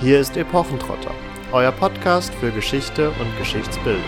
Hier ist Epochentrotter, euer Podcast für Geschichte und Geschichtsbildung.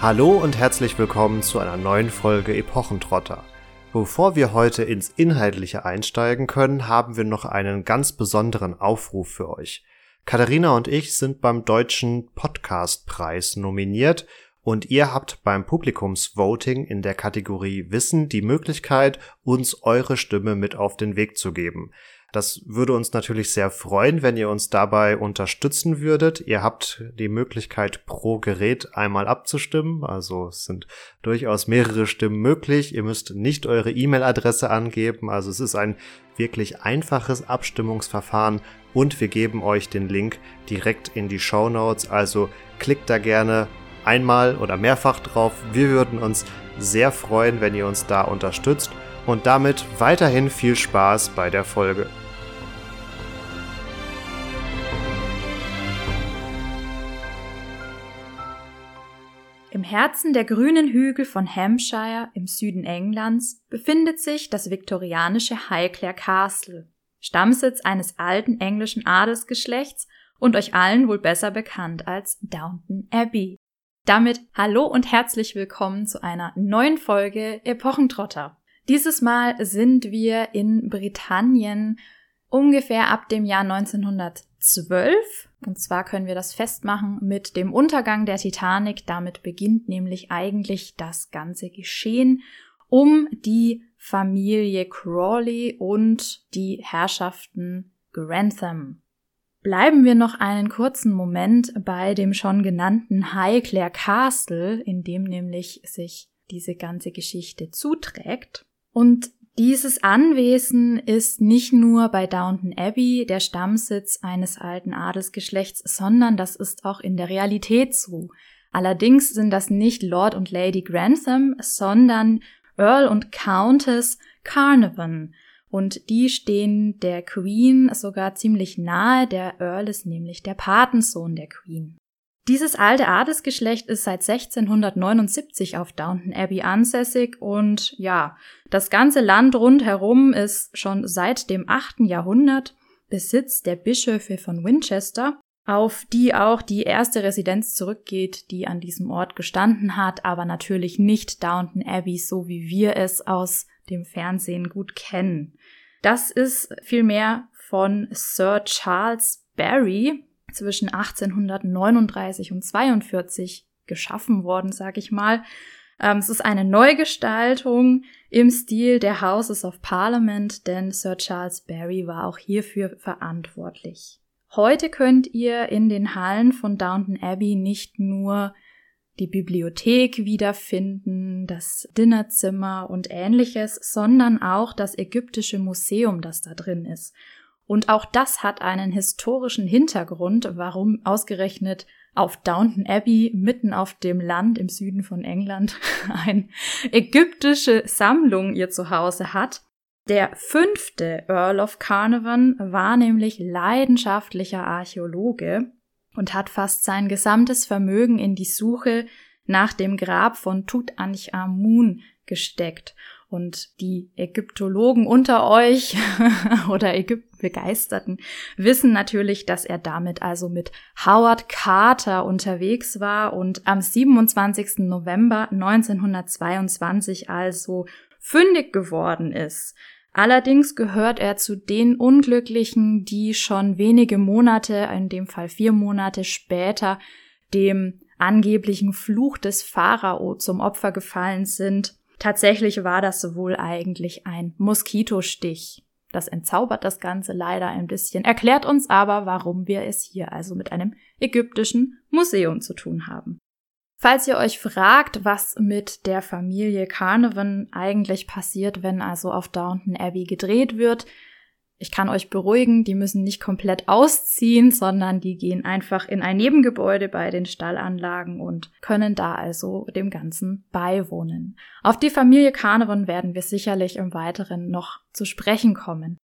Hallo und herzlich willkommen zu einer neuen Folge Epochentrotter. Bevor wir heute ins Inhaltliche einsteigen können, haben wir noch einen ganz besonderen Aufruf für euch. Katharina und ich sind beim Deutschen Podcastpreis nominiert und ihr habt beim Publikumsvoting in der Kategorie Wissen die Möglichkeit, uns eure Stimme mit auf den Weg zu geben. Das würde uns natürlich sehr freuen, wenn ihr uns dabei unterstützen würdet. Ihr habt die Möglichkeit, pro Gerät einmal abzustimmen. Also es sind durchaus mehrere Stimmen möglich. Ihr müsst nicht eure E-Mail-Adresse angeben. Also es ist ein wirklich einfaches Abstimmungsverfahren und wir geben euch den Link direkt in die Show Notes. Also klickt da gerne einmal oder mehrfach drauf. Wir würden uns sehr freuen, wenn ihr uns da unterstützt. Und damit weiterhin viel Spaß bei der Folge. Im Herzen der grünen Hügel von Hampshire im Süden Englands befindet sich das viktorianische Highclere Castle, Stammsitz eines alten englischen Adelsgeschlechts und euch allen wohl besser bekannt als Downton Abbey. Damit hallo und herzlich willkommen zu einer neuen Folge Epochentrotter. Dieses Mal sind wir in Britannien ungefähr ab dem Jahr 1912 und zwar können wir das festmachen mit dem Untergang der Titanic. Damit beginnt nämlich eigentlich das ganze Geschehen um die Familie Crawley und die Herrschaften Grantham. Bleiben wir noch einen kurzen Moment bei dem schon genannten Highclere Castle, in dem nämlich sich diese ganze Geschichte zuträgt. Und dieses Anwesen ist nicht nur bei Downton Abbey der Stammsitz eines alten Adelsgeschlechts, sondern das ist auch in der Realität so. Allerdings sind das nicht Lord und Lady Grantham, sondern Earl und Countess Carnarvon. Und die stehen der Queen sogar ziemlich nahe. Der Earl ist nämlich der Patensohn der Queen. Dieses alte Adelsgeschlecht ist seit 1679 auf Downton Abbey ansässig und ja, das ganze Land rundherum ist schon seit dem 8. Jahrhundert Besitz der Bischöfe von Winchester, auf die auch die erste Residenz zurückgeht, die an diesem Ort gestanden hat, aber natürlich nicht Downton Abbey, so wie wir es aus dem Fernsehen gut kennen. Das ist vielmehr von Sir Charles Barry, zwischen 1839 und 42 geschaffen worden, sag ich mal. Ähm, es ist eine Neugestaltung im Stil der Houses of Parliament, denn Sir Charles Barry war auch hierfür verantwortlich. Heute könnt ihr in den Hallen von Downton Abbey nicht nur die Bibliothek wiederfinden, das Dinnerzimmer und ähnliches, sondern auch das ägyptische Museum, das da drin ist. Und auch das hat einen historischen Hintergrund, warum ausgerechnet auf Downton Abbey mitten auf dem Land im Süden von England eine ägyptische Sammlung ihr Zuhause hat. Der fünfte Earl of Carnarvon war nämlich leidenschaftlicher Archäologe und hat fast sein gesamtes Vermögen in die Suche nach dem Grab von Tutanchamun gesteckt. Und die Ägyptologen unter euch oder Ägyptenbegeisterten wissen natürlich, dass er damit also mit Howard Carter unterwegs war und am 27. November 1922 also fündig geworden ist. Allerdings gehört er zu den Unglücklichen, die schon wenige Monate, in dem Fall vier Monate später, dem angeblichen Fluch des Pharao zum Opfer gefallen sind Tatsächlich war das wohl eigentlich ein Moskitostich. Das entzaubert das Ganze leider ein bisschen, erklärt uns aber, warum wir es hier also mit einem ägyptischen Museum zu tun haben. Falls ihr euch fragt, was mit der Familie Carnarvon eigentlich passiert, wenn also auf Downton Abbey gedreht wird, ich kann euch beruhigen, die müssen nicht komplett ausziehen, sondern die gehen einfach in ein Nebengebäude bei den Stallanlagen und können da also dem Ganzen beiwohnen. Auf die Familie Carnarvon werden wir sicherlich im Weiteren noch zu sprechen kommen.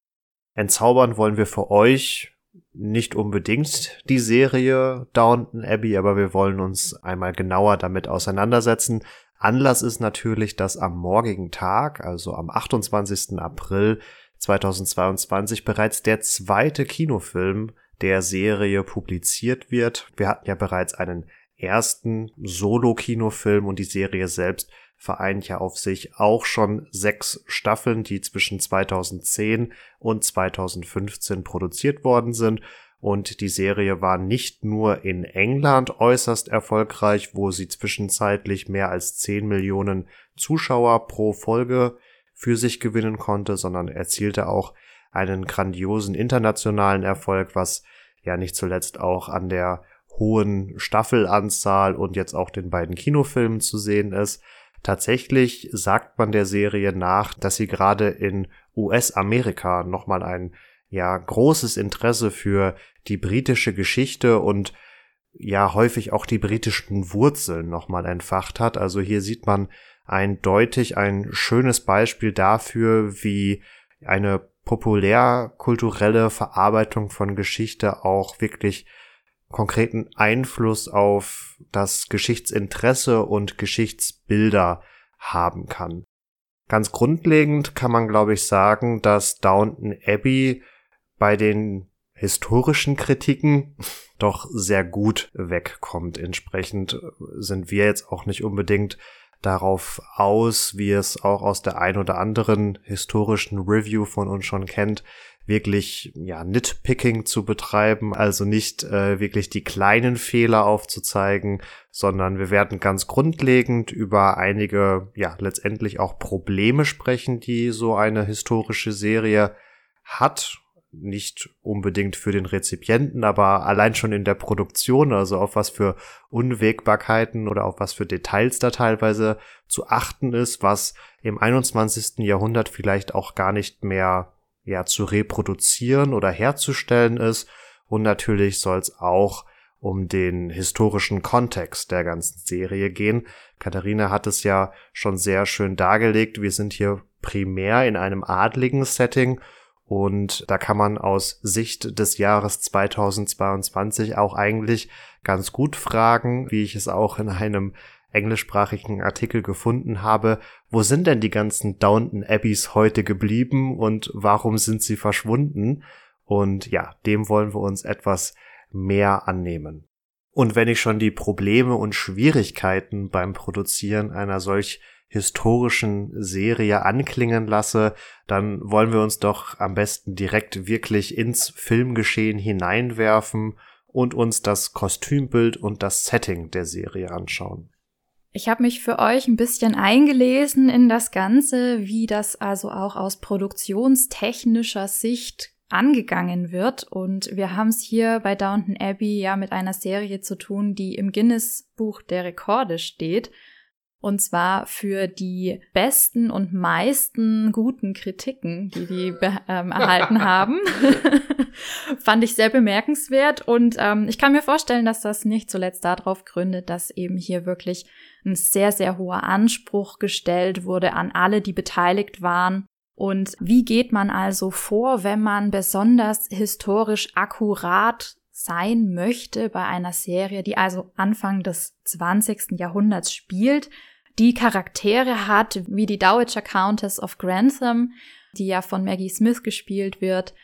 Entzaubern wollen wir für euch nicht unbedingt die Serie Downton Abbey, aber wir wollen uns einmal genauer damit auseinandersetzen. Anlass ist natürlich, dass am morgigen Tag, also am 28. April 2022 bereits der zweite Kinofilm der Serie publiziert wird. Wir hatten ja bereits einen ersten Solo-Kinofilm und die Serie selbst vereint ja auf sich auch schon sechs Staffeln, die zwischen 2010 und 2015 produziert worden sind. Und die Serie war nicht nur in England äußerst erfolgreich, wo sie zwischenzeitlich mehr als 10 Millionen Zuschauer pro Folge für sich gewinnen konnte, sondern erzielte auch einen grandiosen internationalen Erfolg, was ja nicht zuletzt auch an der hohen Staffelanzahl und jetzt auch den beiden Kinofilmen zu sehen ist. Tatsächlich sagt man der Serie nach, dass sie gerade in US-Amerika nochmal ein ja großes Interesse für die britische Geschichte und ja häufig auch die britischen Wurzeln nochmal entfacht hat. Also hier sieht man eindeutig ein schönes Beispiel dafür, wie eine populärkulturelle Verarbeitung von Geschichte auch wirklich konkreten Einfluss auf das Geschichtsinteresse und Geschichtsbilder haben kann. Ganz grundlegend kann man, glaube ich, sagen, dass Downton Abbey bei den historischen Kritiken doch sehr gut wegkommt. Entsprechend sind wir jetzt auch nicht unbedingt darauf aus, wie es auch aus der ein oder anderen historischen Review von uns schon kennt, wirklich ja Nitpicking zu betreiben, also nicht äh, wirklich die kleinen Fehler aufzuzeigen, sondern wir werden ganz grundlegend über einige ja letztendlich auch Probleme sprechen, die so eine historische Serie hat nicht unbedingt für den Rezipienten, aber allein schon in der Produktion, also auf was für Unwägbarkeiten oder auf was für Details da teilweise zu achten ist, was im 21. Jahrhundert vielleicht auch gar nicht mehr ja zu reproduzieren oder herzustellen ist. Und natürlich soll es auch um den historischen Kontext der ganzen Serie gehen. Katharina hat es ja schon sehr schön dargelegt. Wir sind hier primär in einem adligen Setting und da kann man aus Sicht des Jahres 2022 auch eigentlich ganz gut fragen, wie ich es auch in einem englischsprachigen Artikel gefunden habe, wo sind denn die ganzen Downton Abbeys heute geblieben und warum sind sie verschwunden? Und ja, dem wollen wir uns etwas mehr annehmen. Und wenn ich schon die Probleme und Schwierigkeiten beim Produzieren einer solch historischen Serie anklingen lasse, dann wollen wir uns doch am besten direkt wirklich ins Filmgeschehen hineinwerfen und uns das Kostümbild und das Setting der Serie anschauen. Ich habe mich für euch ein bisschen eingelesen in das Ganze, wie das also auch aus produktionstechnischer Sicht angegangen wird. Und wir haben es hier bei Downton Abbey ja mit einer Serie zu tun, die im Guinness Buch der Rekorde steht. Und zwar für die besten und meisten guten Kritiken, die die ähm, erhalten haben. Fand ich sehr bemerkenswert. Und ähm, ich kann mir vorstellen, dass das nicht zuletzt darauf gründet, dass eben hier wirklich ein sehr, sehr hoher Anspruch gestellt wurde an alle, die beteiligt waren. Und wie geht man also vor, wenn man besonders historisch akkurat sein möchte bei einer Serie, die also Anfang des 20. Jahrhunderts spielt, die Charaktere hat, wie die Dowager Countess of Grantham, die ja von Maggie Smith gespielt wird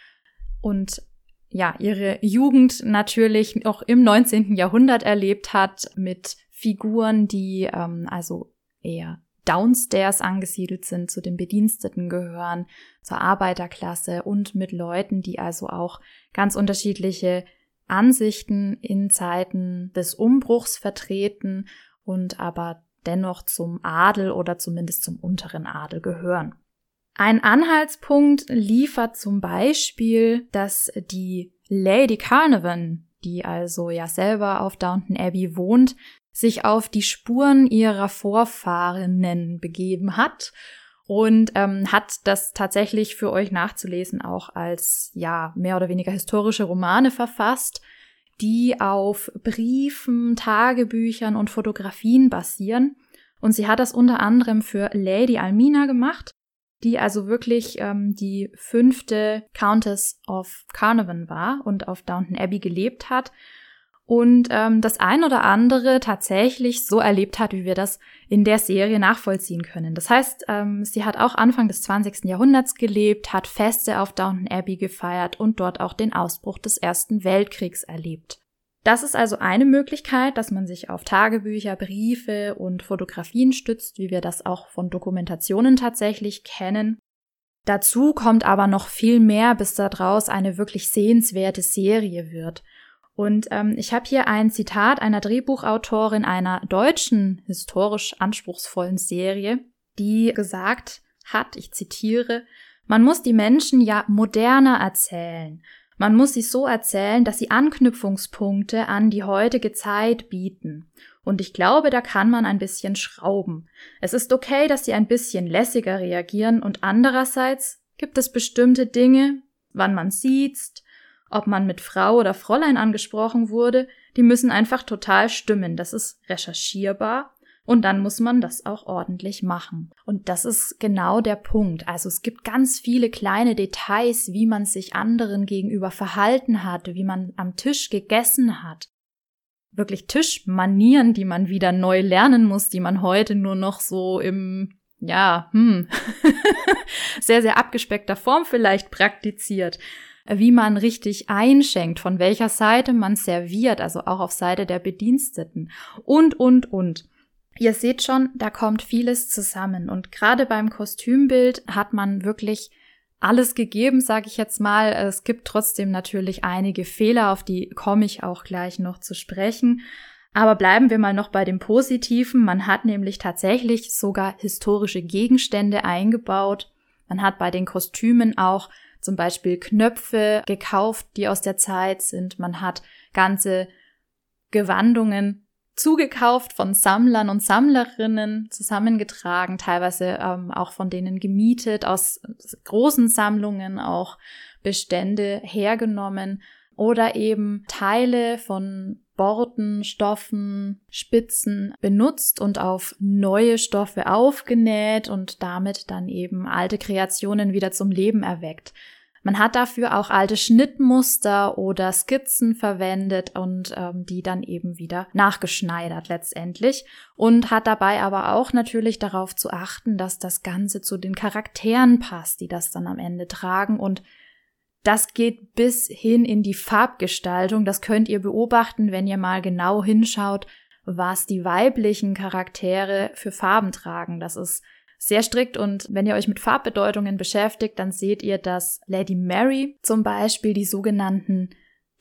und ja, ihre Jugend natürlich noch im 19. Jahrhundert erlebt hat mit Figuren, die ähm, also eher downstairs angesiedelt sind, zu den Bediensteten gehören, zur Arbeiterklasse und mit Leuten, die also auch ganz unterschiedliche Ansichten in Zeiten des Umbruchs vertreten und aber dennoch zum Adel oder zumindest zum unteren Adel gehören. Ein Anhaltspunkt liefert zum Beispiel, dass die Lady Carnarvon, die also ja selber auf Downton Abbey wohnt, sich auf die Spuren ihrer Vorfahrinnen begeben hat und ähm, hat das tatsächlich für euch nachzulesen auch als ja mehr oder weniger historische Romane verfasst, die auf Briefen, Tagebüchern und Fotografien basieren. Und sie hat das unter anderem für Lady Almina gemacht, die also wirklich ähm, die fünfte Countess of Carnarvon war und auf Downton Abbey gelebt hat. Und ähm, das ein oder andere tatsächlich so erlebt hat, wie wir das in der Serie nachvollziehen können. Das heißt, ähm, sie hat auch Anfang des 20. Jahrhunderts gelebt, hat Feste auf Downton Abbey gefeiert und dort auch den Ausbruch des Ersten Weltkriegs erlebt. Das ist also eine Möglichkeit, dass man sich auf Tagebücher, Briefe und Fotografien stützt, wie wir das auch von Dokumentationen tatsächlich kennen. Dazu kommt aber noch viel mehr, bis daraus eine wirklich sehenswerte Serie wird. Und ähm, ich habe hier ein Zitat einer Drehbuchautorin einer deutschen historisch anspruchsvollen Serie, die gesagt hat, ich zitiere, man muss die Menschen ja moderner erzählen. Man muss sie so erzählen, dass sie Anknüpfungspunkte an die heutige Zeit bieten. Und ich glaube, da kann man ein bisschen schrauben. Es ist okay, dass sie ein bisschen lässiger reagieren und andererseits gibt es bestimmte Dinge, wann man sieht, ob man mit Frau oder Fräulein angesprochen wurde, die müssen einfach total stimmen. Das ist recherchierbar und dann muss man das auch ordentlich machen. Und das ist genau der Punkt. Also es gibt ganz viele kleine Details, wie man sich anderen gegenüber verhalten hat, wie man am Tisch gegessen hat. Wirklich Tischmanieren, die man wieder neu lernen muss, die man heute nur noch so im, ja, hm, sehr, sehr abgespeckter Form vielleicht praktiziert wie man richtig einschenkt, von welcher Seite man serviert, also auch auf Seite der Bediensteten und, und, und. Ihr seht schon, da kommt vieles zusammen und gerade beim Kostümbild hat man wirklich alles gegeben, sage ich jetzt mal. Es gibt trotzdem natürlich einige Fehler, auf die komme ich auch gleich noch zu sprechen. Aber bleiben wir mal noch bei dem Positiven. Man hat nämlich tatsächlich sogar historische Gegenstände eingebaut. Man hat bei den Kostümen auch zum Beispiel Knöpfe gekauft, die aus der Zeit sind. Man hat ganze Gewandungen zugekauft von Sammlern und Sammlerinnen, zusammengetragen, teilweise ähm, auch von denen gemietet, aus großen Sammlungen auch Bestände hergenommen oder eben Teile von Borten, Stoffen, Spitzen benutzt und auf neue Stoffe aufgenäht und damit dann eben alte Kreationen wieder zum Leben erweckt. Man hat dafür auch alte Schnittmuster oder Skizzen verwendet und ähm, die dann eben wieder nachgeschneidert letztendlich und hat dabei aber auch natürlich darauf zu achten, dass das Ganze zu den Charakteren passt, die das dann am Ende tragen und das geht bis hin in die Farbgestaltung. Das könnt ihr beobachten, wenn ihr mal genau hinschaut, was die weiblichen Charaktere für Farben tragen. Das ist sehr strikt und wenn ihr euch mit Farbbedeutungen beschäftigt, dann seht ihr, dass Lady Mary zum Beispiel die sogenannten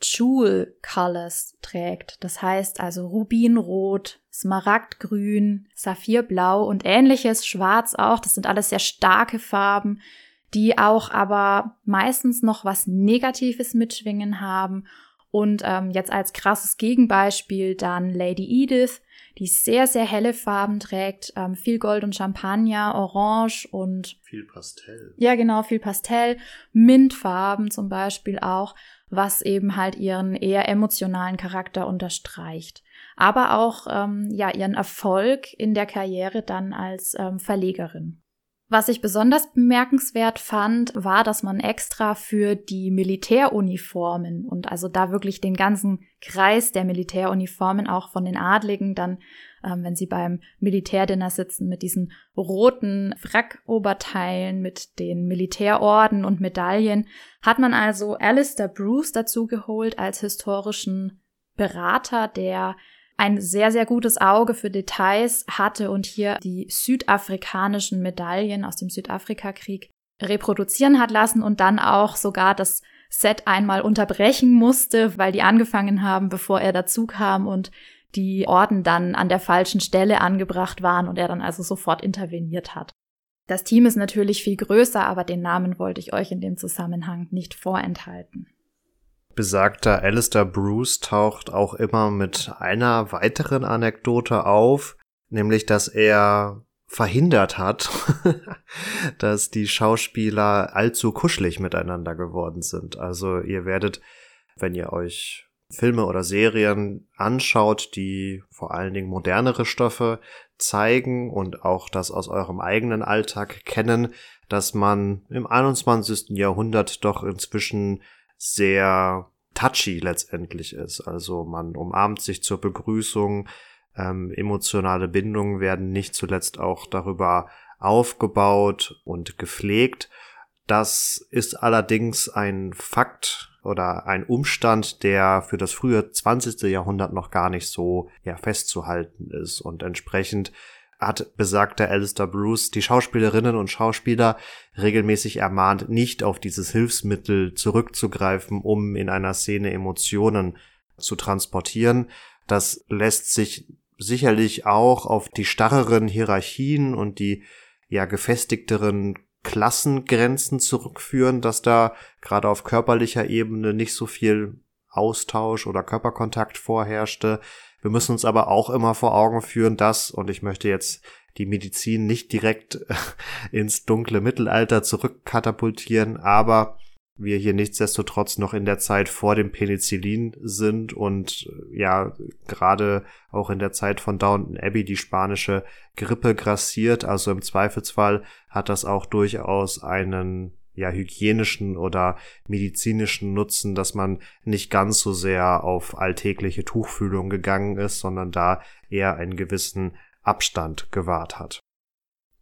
Jewel Colors trägt. Das heißt also Rubinrot, Smaragdgrün, Saphirblau und ähnliches, Schwarz auch. Das sind alles sehr starke Farben, die auch aber meistens noch was Negatives mitschwingen haben. Und ähm, jetzt als krasses Gegenbeispiel dann Lady Edith, die sehr, sehr helle Farben trägt, ähm, viel Gold und Champagner, Orange und viel Pastell. Ja, genau, viel Pastell, Mintfarben zum Beispiel auch, was eben halt ihren eher emotionalen Charakter unterstreicht. Aber auch ähm, ja ihren Erfolg in der Karriere dann als ähm, Verlegerin. Was ich besonders bemerkenswert fand, war, dass man extra für die Militäruniformen und also da wirklich den ganzen Kreis der Militäruniformen auch von den Adligen dann, ähm, wenn sie beim Militärdinner sitzen, mit diesen roten Frackoberteilen, mit den Militärorden und Medaillen, hat man also Alistair Bruce dazu geholt als historischen Berater, der ein sehr, sehr gutes Auge für Details hatte und hier die südafrikanischen Medaillen aus dem Südafrikakrieg reproduzieren hat lassen und dann auch sogar das Set einmal unterbrechen musste, weil die angefangen haben, bevor er dazu kam und die Orden dann an der falschen Stelle angebracht waren und er dann also sofort interveniert hat. Das Team ist natürlich viel größer, aber den Namen wollte ich euch in dem Zusammenhang nicht vorenthalten. Besagter Alistair Bruce taucht auch immer mit einer weiteren Anekdote auf, nämlich dass er verhindert hat, dass die Schauspieler allzu kuschelig miteinander geworden sind. Also ihr werdet, wenn ihr euch Filme oder Serien anschaut, die vor allen Dingen modernere Stoffe zeigen und auch das aus eurem eigenen Alltag kennen, dass man im 21. Jahrhundert doch inzwischen sehr touchy letztendlich ist. Also man umarmt sich zur Begrüßung, ähm, emotionale Bindungen werden nicht zuletzt auch darüber aufgebaut und gepflegt. Das ist allerdings ein Fakt oder ein Umstand, der für das frühe 20. Jahrhundert noch gar nicht so ja, festzuhalten ist. Und entsprechend hat besagter Alistair Bruce die Schauspielerinnen und Schauspieler regelmäßig ermahnt, nicht auf dieses Hilfsmittel zurückzugreifen, um in einer Szene Emotionen zu transportieren. Das lässt sich sicherlich auch auf die starreren Hierarchien und die ja gefestigteren Klassengrenzen zurückführen, dass da gerade auf körperlicher Ebene nicht so viel Austausch oder Körperkontakt vorherrschte. Wir müssen uns aber auch immer vor Augen führen, dass, und ich möchte jetzt die Medizin nicht direkt ins dunkle Mittelalter zurückkatapultieren, aber wir hier nichtsdestotrotz noch in der Zeit vor dem Penicillin sind und äh, ja, gerade auch in der Zeit von Downton Abbey die spanische Grippe grassiert. Also im Zweifelsfall hat das auch durchaus einen ja, hygienischen oder medizinischen Nutzen, dass man nicht ganz so sehr auf alltägliche Tuchfühlung gegangen ist, sondern da eher einen gewissen Abstand gewahrt hat.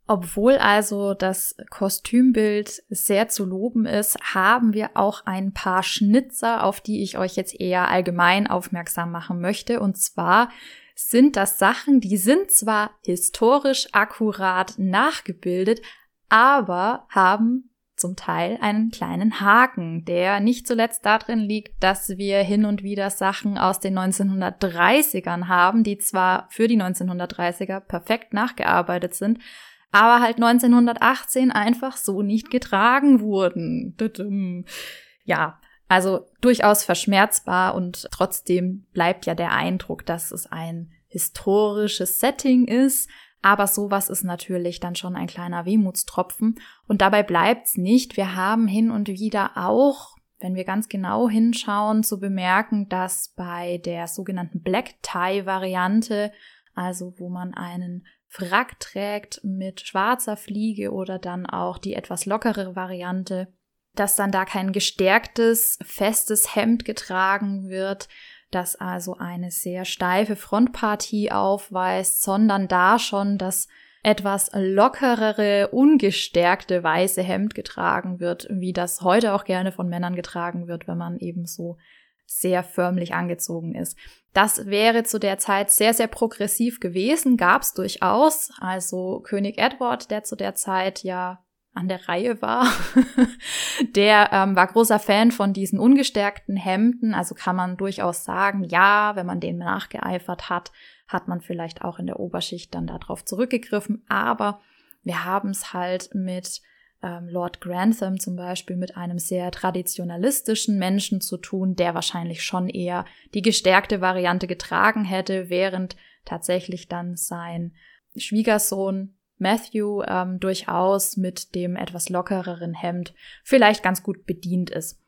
Obwohl also das Kostümbild sehr zu loben ist, haben wir auch ein paar Schnitzer, auf die ich euch jetzt eher allgemein aufmerksam machen möchte. Und zwar sind das Sachen, die sind zwar historisch akkurat nachgebildet, aber haben zum Teil einen kleinen Haken, der nicht zuletzt darin liegt, dass wir hin und wieder Sachen aus den 1930ern haben, die zwar für die 1930er perfekt nachgearbeitet sind, aber halt 1918 einfach so nicht getragen wurden. Ja, also durchaus verschmerzbar und trotzdem bleibt ja der Eindruck, dass es ein historisches Setting ist. Aber sowas ist natürlich dann schon ein kleiner Wehmutstropfen. Und dabei bleibt's nicht. Wir haben hin und wieder auch, wenn wir ganz genau hinschauen, zu bemerken, dass bei der sogenannten Black Tie Variante, also wo man einen Frack trägt mit schwarzer Fliege oder dann auch die etwas lockere Variante, dass dann da kein gestärktes, festes Hemd getragen wird, das also eine sehr steife Frontpartie aufweist, sondern da schon das etwas lockerere, ungestärkte weiße Hemd getragen wird, wie das heute auch gerne von Männern getragen wird, wenn man eben so sehr förmlich angezogen ist. Das wäre zu der Zeit sehr, sehr progressiv gewesen, gab es durchaus. Also König Edward, der zu der Zeit ja an der Reihe war, der ähm, war großer Fan von diesen ungestärkten Hemden. Also kann man durchaus sagen, ja, wenn man denen nachgeeifert hat, hat man vielleicht auch in der Oberschicht dann darauf zurückgegriffen. Aber wir haben es halt mit ähm, Lord Grantham zum Beispiel mit einem sehr traditionalistischen Menschen zu tun, der wahrscheinlich schon eher die gestärkte Variante getragen hätte, während tatsächlich dann sein Schwiegersohn Matthew ähm, durchaus mit dem etwas lockereren Hemd vielleicht ganz gut bedient ist.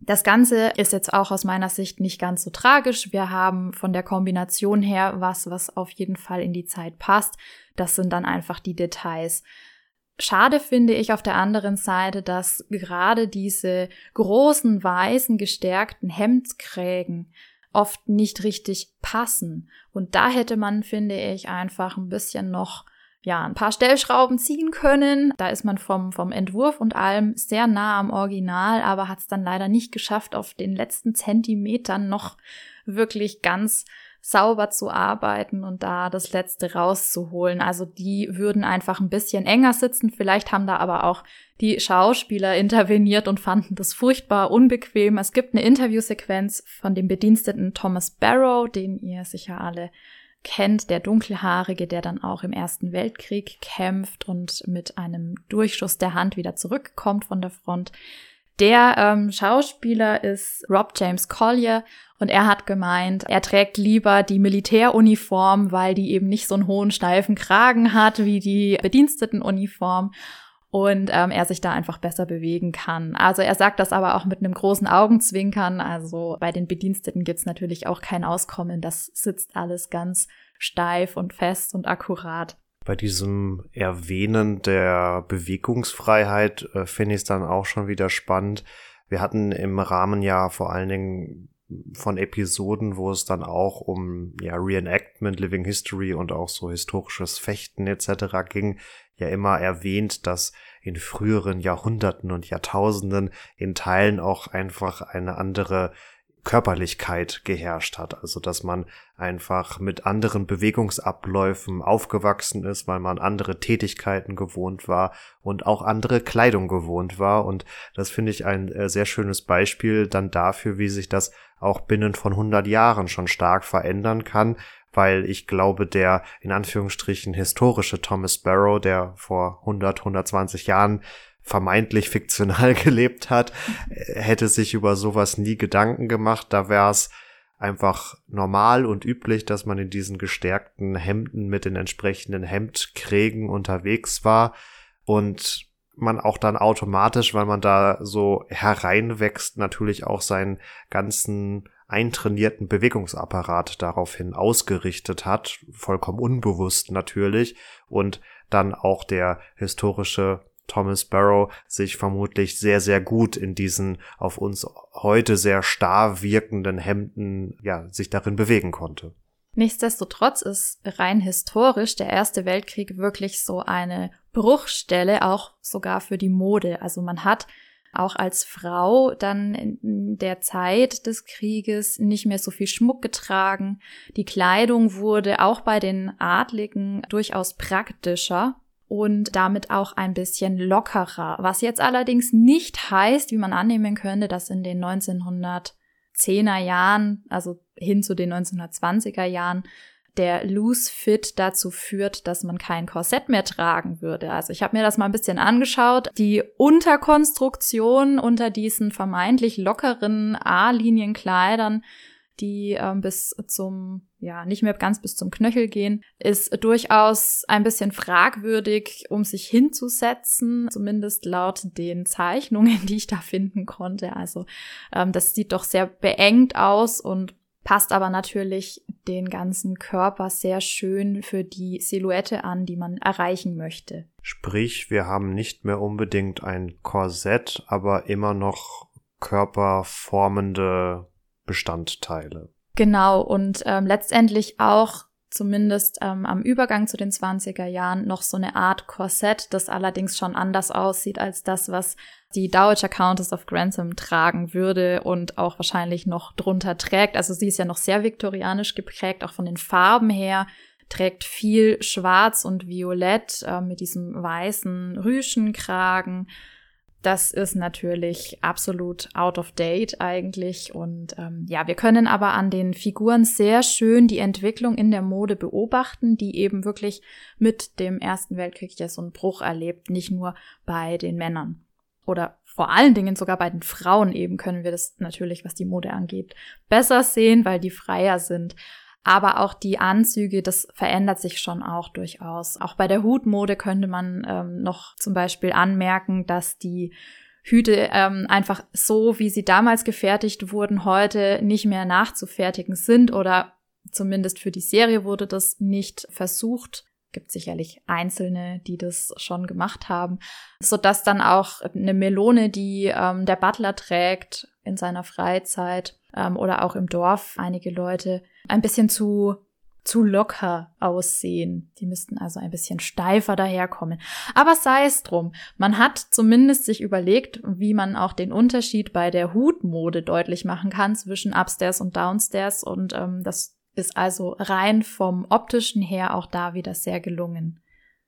Das Ganze ist jetzt auch aus meiner Sicht nicht ganz so tragisch. Wir haben von der Kombination her was, was auf jeden Fall in die Zeit passt. Das sind dann einfach die Details. Schade finde ich auf der anderen Seite, dass gerade diese großen, weißen, gestärkten Hemdskrägen oft nicht richtig passen. Und da hätte man, finde ich, einfach ein bisschen noch ja, ein paar Stellschrauben ziehen können. Da ist man vom, vom Entwurf und allem sehr nah am Original, aber hat es dann leider nicht geschafft, auf den letzten Zentimetern noch wirklich ganz sauber zu arbeiten und da das Letzte rauszuholen. Also die würden einfach ein bisschen enger sitzen. Vielleicht haben da aber auch die Schauspieler interveniert und fanden das furchtbar unbequem. Es gibt eine Interviewsequenz von dem Bediensteten Thomas Barrow, den ihr sicher alle kennt, der Dunkelhaarige, der dann auch im Ersten Weltkrieg kämpft und mit einem Durchschuss der Hand wieder zurückkommt von der Front. Der ähm, Schauspieler ist Rob James Collier und er hat gemeint, er trägt lieber die Militäruniform, weil die eben nicht so einen hohen steifen Kragen hat wie die Bedienstetenuniform und ähm, er sich da einfach besser bewegen kann. Also er sagt das aber auch mit einem großen Augenzwinkern. Also bei den Bediensteten gibt's natürlich auch kein Auskommen. Das sitzt alles ganz steif und fest und akkurat bei diesem Erwähnen der Bewegungsfreiheit äh, finde ich es dann auch schon wieder spannend, Wir hatten im Rahmen ja vor allen Dingen von Episoden, wo es dann auch um ja Reenactment, Living History und auch so historisches Fechten etc. ging, ja immer erwähnt, dass in früheren Jahrhunderten und Jahrtausenden in Teilen auch einfach eine andere Körperlichkeit geherrscht hat. Also dass man einfach mit anderen Bewegungsabläufen aufgewachsen ist, weil man andere Tätigkeiten gewohnt war und auch andere Kleidung gewohnt war. Und das finde ich ein äh, sehr schönes Beispiel dann dafür, wie sich das auch binnen von 100 Jahren schon stark verändern kann, weil ich glaube, der in Anführungsstrichen historische Thomas Barrow, der vor 100, 120 Jahren vermeintlich fiktional gelebt hat, hätte sich über sowas nie Gedanken gemacht. Da wäre es einfach normal und üblich, dass man in diesen gestärkten Hemden mit den entsprechenden Hemdkrägen unterwegs war und man auch dann automatisch, weil man da so hereinwächst, natürlich auch seinen ganzen eintrainierten Bewegungsapparat daraufhin ausgerichtet hat, vollkommen unbewusst natürlich, und dann auch der historische Thomas Barrow sich vermutlich sehr, sehr gut in diesen auf uns heute sehr starr wirkenden Hemden, ja, sich darin bewegen konnte. Nichtsdestotrotz ist rein historisch der Erste Weltkrieg wirklich so eine Bruchstelle, auch sogar für die Mode. Also man hat auch als Frau dann in der Zeit des Krieges nicht mehr so viel Schmuck getragen. Die Kleidung wurde auch bei den Adligen durchaus praktischer und damit auch ein bisschen lockerer. Was jetzt allerdings nicht heißt, wie man annehmen könnte, dass in den 1910er Jahren, also hin zu den 1920er Jahren, der Loose Fit dazu führt, dass man kein Korsett mehr tragen würde. Also ich habe mir das mal ein bisschen angeschaut. Die Unterkonstruktion unter diesen vermeintlich lockeren A-Linienkleidern die ähm, bis zum, ja, nicht mehr ganz bis zum Knöchel gehen, ist durchaus ein bisschen fragwürdig, um sich hinzusetzen, zumindest laut den Zeichnungen, die ich da finden konnte. Also ähm, das sieht doch sehr beengt aus und passt aber natürlich den ganzen Körper sehr schön für die Silhouette an, die man erreichen möchte. Sprich, wir haben nicht mehr unbedingt ein Korsett, aber immer noch körperformende Bestandteile. Genau, und ähm, letztendlich auch zumindest ähm, am Übergang zu den 20er Jahren noch so eine Art Korsett, das allerdings schon anders aussieht als das, was die Dowager Countess of Grantham tragen würde und auch wahrscheinlich noch drunter trägt. Also sie ist ja noch sehr viktorianisch geprägt, auch von den Farben her, trägt viel Schwarz und Violett äh, mit diesem weißen Rüschenkragen das ist natürlich absolut out of date eigentlich. Und ähm, ja, wir können aber an den Figuren sehr schön die Entwicklung in der Mode beobachten, die eben wirklich mit dem Ersten Weltkrieg ja so einen Bruch erlebt, nicht nur bei den Männern. Oder vor allen Dingen sogar bei den Frauen eben können wir das natürlich, was die Mode angeht, besser sehen, weil die freier sind. Aber auch die Anzüge, das verändert sich schon auch durchaus. Auch bei der Hutmode könnte man ähm, noch zum Beispiel anmerken, dass die Hüte ähm, einfach so, wie sie damals gefertigt wurden, heute nicht mehr nachzufertigen sind oder zumindest für die Serie wurde das nicht versucht. Gibt sicherlich Einzelne, die das schon gemacht haben, so dass dann auch eine Melone, die ähm, der Butler trägt in seiner Freizeit ähm, oder auch im Dorf einige Leute ein bisschen zu zu locker aussehen. Die müssten also ein bisschen steifer daherkommen. Aber sei es drum. Man hat zumindest sich überlegt, wie man auch den Unterschied bei der Hutmode deutlich machen kann zwischen Upstairs und Downstairs. Und ähm, das ist also rein vom optischen her auch da wieder sehr gelungen.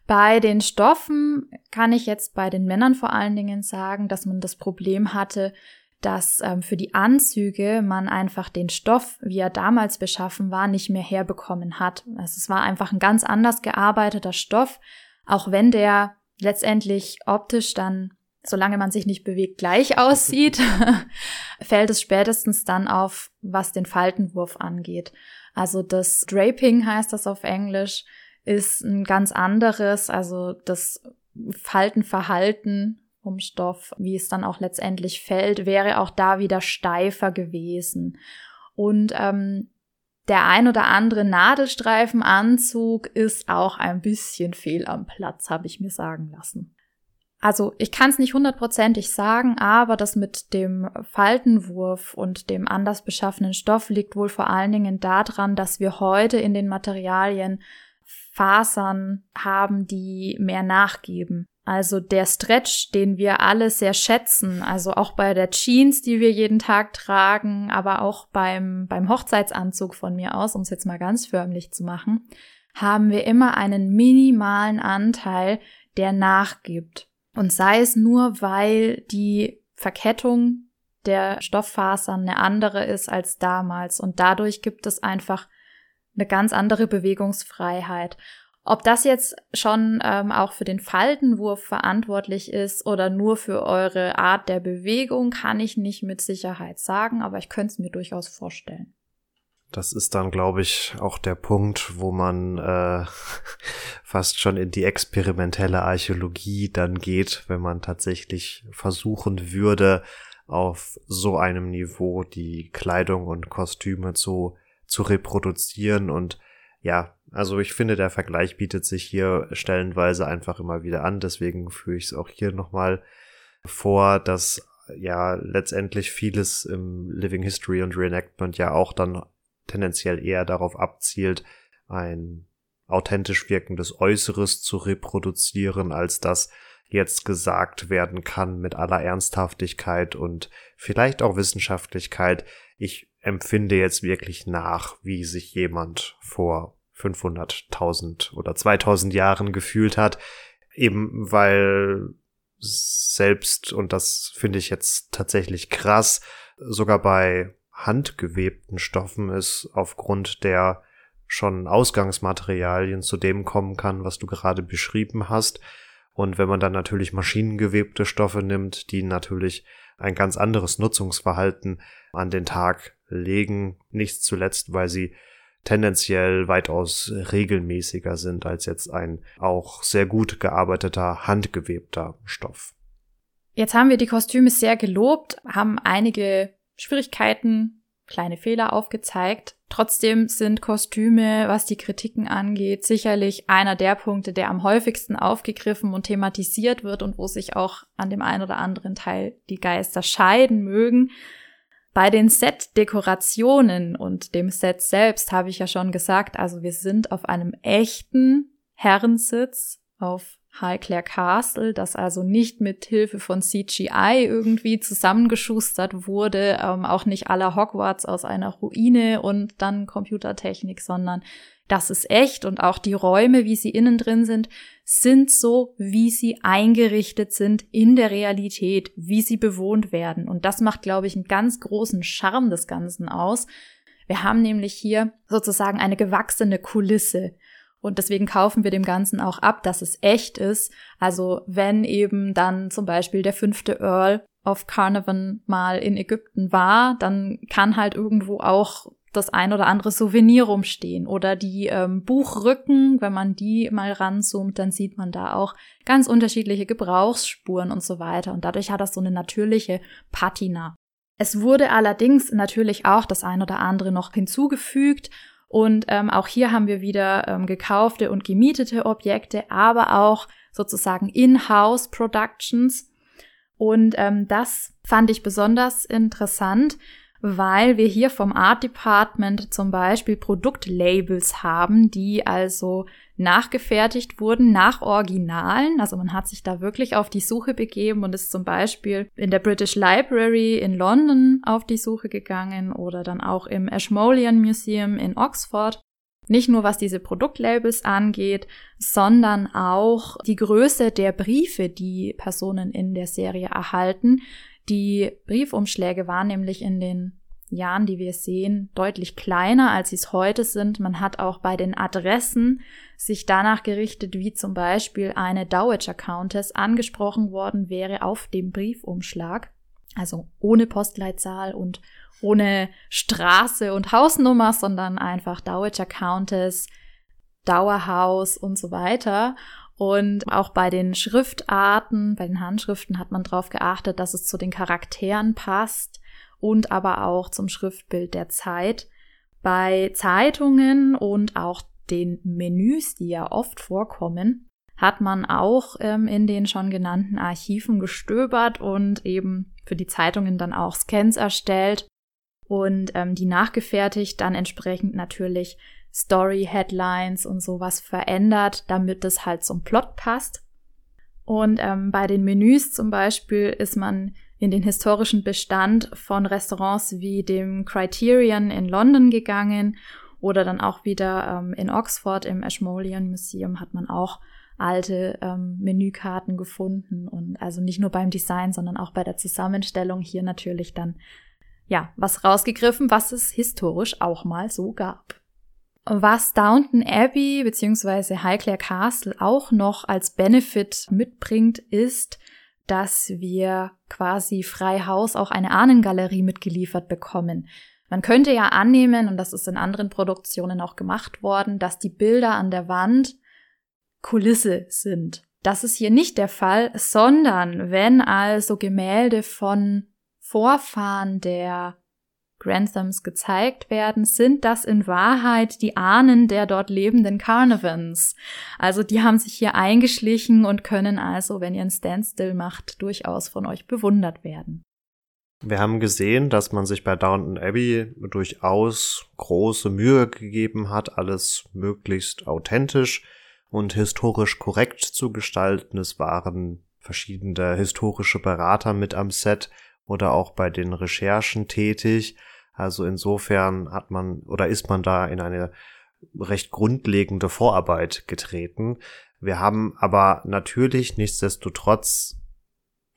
Bei den Stoffen kann ich jetzt bei den Männern vor allen Dingen sagen, dass man das Problem hatte, dass ähm, für die Anzüge man einfach den Stoff, wie er damals beschaffen war, nicht mehr herbekommen hat. Also es war einfach ein ganz anders gearbeiteter Stoff, auch wenn der letztendlich optisch dann, solange man sich nicht bewegt, gleich aussieht, fällt es spätestens dann auf, was den Faltenwurf angeht. Also das Draping heißt das auf Englisch, ist ein ganz anderes, also das Faltenverhalten vom Stoff, wie es dann auch letztendlich fällt, wäre auch da wieder steifer gewesen. Und ähm, der ein oder andere Nadelstreifenanzug ist auch ein bisschen fehl am Platz, habe ich mir sagen lassen. Also ich kann es nicht hundertprozentig sagen, aber das mit dem Faltenwurf und dem anders beschaffenen Stoff liegt wohl vor allen Dingen daran, dass wir heute in den Materialien Fasern haben, die mehr nachgeben. Also der Stretch, den wir alle sehr schätzen, also auch bei der Jeans, die wir jeden Tag tragen, aber auch beim, beim Hochzeitsanzug von mir aus, um es jetzt mal ganz förmlich zu machen, haben wir immer einen minimalen Anteil, der nachgibt. Und sei es nur, weil die Verkettung der Stofffasern eine andere ist als damals. Und dadurch gibt es einfach eine ganz andere Bewegungsfreiheit. Ob das jetzt schon ähm, auch für den Faltenwurf verantwortlich ist oder nur für eure Art der Bewegung, kann ich nicht mit Sicherheit sagen, aber ich könnte es mir durchaus vorstellen. Das ist dann, glaube ich, auch der Punkt, wo man äh, fast schon in die experimentelle Archäologie dann geht, wenn man tatsächlich versuchen würde, auf so einem Niveau die Kleidung und Kostüme zu, zu reproduzieren. Und ja, also ich finde, der Vergleich bietet sich hier stellenweise einfach immer wieder an. Deswegen führe ich es auch hier nochmal vor, dass ja letztendlich vieles im Living History und Reenactment ja auch dann tendenziell eher darauf abzielt, ein authentisch wirkendes Äußeres zu reproduzieren, als das jetzt gesagt werden kann mit aller Ernsthaftigkeit und vielleicht auch Wissenschaftlichkeit. Ich empfinde jetzt wirklich nach, wie sich jemand vor 500.000 oder 2000 Jahren gefühlt hat, eben weil selbst, und das finde ich jetzt tatsächlich krass, sogar bei handgewebten Stoffen es aufgrund der schon Ausgangsmaterialien zu dem kommen kann, was du gerade beschrieben hast. Und wenn man dann natürlich maschinengewebte Stoffe nimmt, die natürlich ein ganz anderes Nutzungsverhalten an den Tag legen, nicht zuletzt, weil sie tendenziell weitaus regelmäßiger sind als jetzt ein auch sehr gut gearbeiteter handgewebter Stoff. Jetzt haben wir die Kostüme sehr gelobt, haben einige Schwierigkeiten, kleine Fehler aufgezeigt. Trotzdem sind Kostüme, was die Kritiken angeht, sicherlich einer der Punkte, der am häufigsten aufgegriffen und thematisiert wird und wo sich auch an dem einen oder anderen Teil die Geister scheiden mögen. Bei den Set-Dekorationen und dem Set selbst habe ich ja schon gesagt, also wir sind auf einem echten Herrensitz auf Highclere Castle, das also nicht mit Hilfe von CGI irgendwie zusammengeschustert wurde, ähm, auch nicht aller Hogwarts aus einer Ruine und dann Computertechnik, sondern das ist echt und auch die Räume, wie sie innen drin sind, sind so, wie sie eingerichtet sind in der Realität, wie sie bewohnt werden. Und das macht, glaube ich, einen ganz großen Charme des Ganzen aus. Wir haben nämlich hier sozusagen eine gewachsene Kulisse. Und deswegen kaufen wir dem Ganzen auch ab, dass es echt ist. Also wenn eben dann zum Beispiel der fünfte Earl of Carnarvon mal in Ägypten war, dann kann halt irgendwo auch das ein oder andere Souvenir rumstehen oder die ähm, Buchrücken, wenn man die mal ranzoomt, dann sieht man da auch ganz unterschiedliche Gebrauchsspuren und so weiter und dadurch hat das so eine natürliche Patina. Es wurde allerdings natürlich auch das ein oder andere noch hinzugefügt und ähm, auch hier haben wir wieder ähm, gekaufte und gemietete Objekte, aber auch sozusagen In-house Productions. Und ähm, das fand ich besonders interessant, weil wir hier vom Art Department zum Beispiel Produktlabels haben, die also nachgefertigt wurden nach Originalen. Also man hat sich da wirklich auf die Suche begeben und ist zum Beispiel in der British Library in London auf die Suche gegangen oder dann auch im Ashmolean Museum in Oxford. Nicht nur was diese Produktlabels angeht, sondern auch die Größe der Briefe, die Personen in der Serie erhalten. Die Briefumschläge waren nämlich in den Jahren, die wir sehen, deutlich kleiner, als sie es heute sind. Man hat auch bei den Adressen sich danach gerichtet, wie zum Beispiel eine Dowager Countess angesprochen worden wäre auf dem Briefumschlag. Also ohne Postleitzahl und ohne Straße und Hausnummer, sondern einfach Dowager Countess, Dauerhaus und so weiter. Und auch bei den Schriftarten, bei den Handschriften hat man darauf geachtet, dass es zu den Charakteren passt und aber auch zum Schriftbild der Zeit. Bei Zeitungen und auch den Menüs, die ja oft vorkommen, hat man auch ähm, in den schon genannten Archiven gestöbert und eben für die Zeitungen dann auch Scans erstellt und ähm, die nachgefertigt, dann entsprechend natürlich Story-Headlines und sowas verändert, damit es halt zum Plot passt. Und ähm, bei den Menüs zum Beispiel ist man in den historischen Bestand von Restaurants wie dem Criterion in London gegangen oder dann auch wieder ähm, in Oxford im Ashmolean Museum hat man auch alte ähm, Menükarten gefunden und also nicht nur beim Design, sondern auch bei der Zusammenstellung hier natürlich dann ja was rausgegriffen, was es historisch auch mal so gab. Was Downton Abbey bzw. Highclere Castle auch noch als Benefit mitbringt, ist, dass wir quasi frei Haus auch eine Ahnengalerie mitgeliefert bekommen. Man könnte ja annehmen, und das ist in anderen Produktionen auch gemacht worden, dass die Bilder an der Wand Kulisse sind. Das ist hier nicht der Fall, sondern wenn also Gemälde von Vorfahren der Granthams gezeigt werden, sind das in Wahrheit die Ahnen der dort lebenden Carnavans. Also die haben sich hier eingeschlichen und können also, wenn ihr ein Standstill macht, durchaus von euch bewundert werden. Wir haben gesehen, dass man sich bei Downton Abbey durchaus große Mühe gegeben hat, alles möglichst authentisch und historisch korrekt zu gestalten. Es waren verschiedene historische Berater mit am Set oder auch bei den Recherchen tätig. Also insofern hat man oder ist man da in eine recht grundlegende Vorarbeit getreten. Wir haben aber natürlich nichtsdestotrotz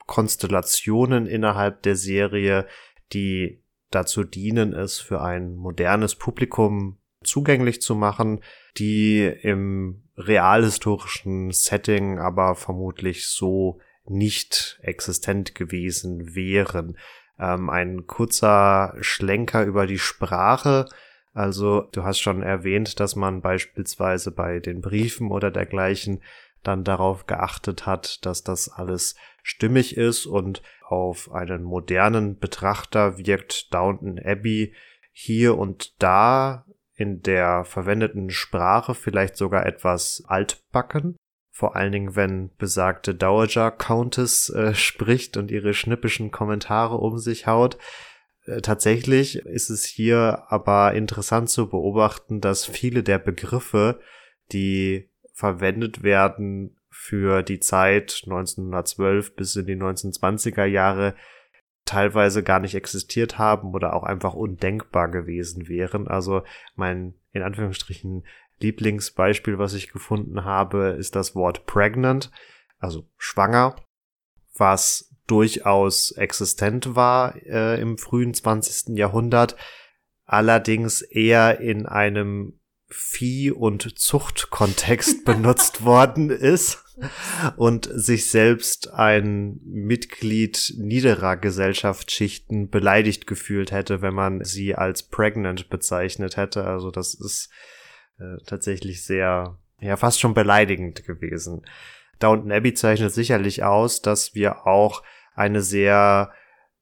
Konstellationen innerhalb der Serie, die dazu dienen, es für ein modernes Publikum zugänglich zu machen, die im realhistorischen Setting aber vermutlich so nicht existent gewesen wären. Ähm, ein kurzer Schlenker über die Sprache. Also du hast schon erwähnt, dass man beispielsweise bei den Briefen oder dergleichen dann darauf geachtet hat, dass das alles stimmig ist und auf einen modernen Betrachter wirkt Downton Abbey hier und da in der verwendeten Sprache vielleicht sogar etwas altbacken. Vor allen Dingen, wenn besagte Dowager Countess äh, spricht und ihre schnippischen Kommentare um sich haut. Äh, tatsächlich ist es hier aber interessant zu beobachten, dass viele der Begriffe, die verwendet werden für die Zeit 1912 bis in die 1920er Jahre, teilweise gar nicht existiert haben oder auch einfach undenkbar gewesen wären. Also mein in Anführungsstrichen Lieblingsbeispiel, was ich gefunden habe, ist das Wort pregnant, also schwanger, was durchaus existent war äh, im frühen 20. Jahrhundert, allerdings eher in einem Vieh- und Zuchtkontext benutzt worden ist und sich selbst ein Mitglied niederer Gesellschaftsschichten beleidigt gefühlt hätte, wenn man sie als pregnant bezeichnet hätte. Also das ist äh, tatsächlich sehr, ja, fast schon beleidigend gewesen. Downton Abbey zeichnet sicherlich aus, dass wir auch eine sehr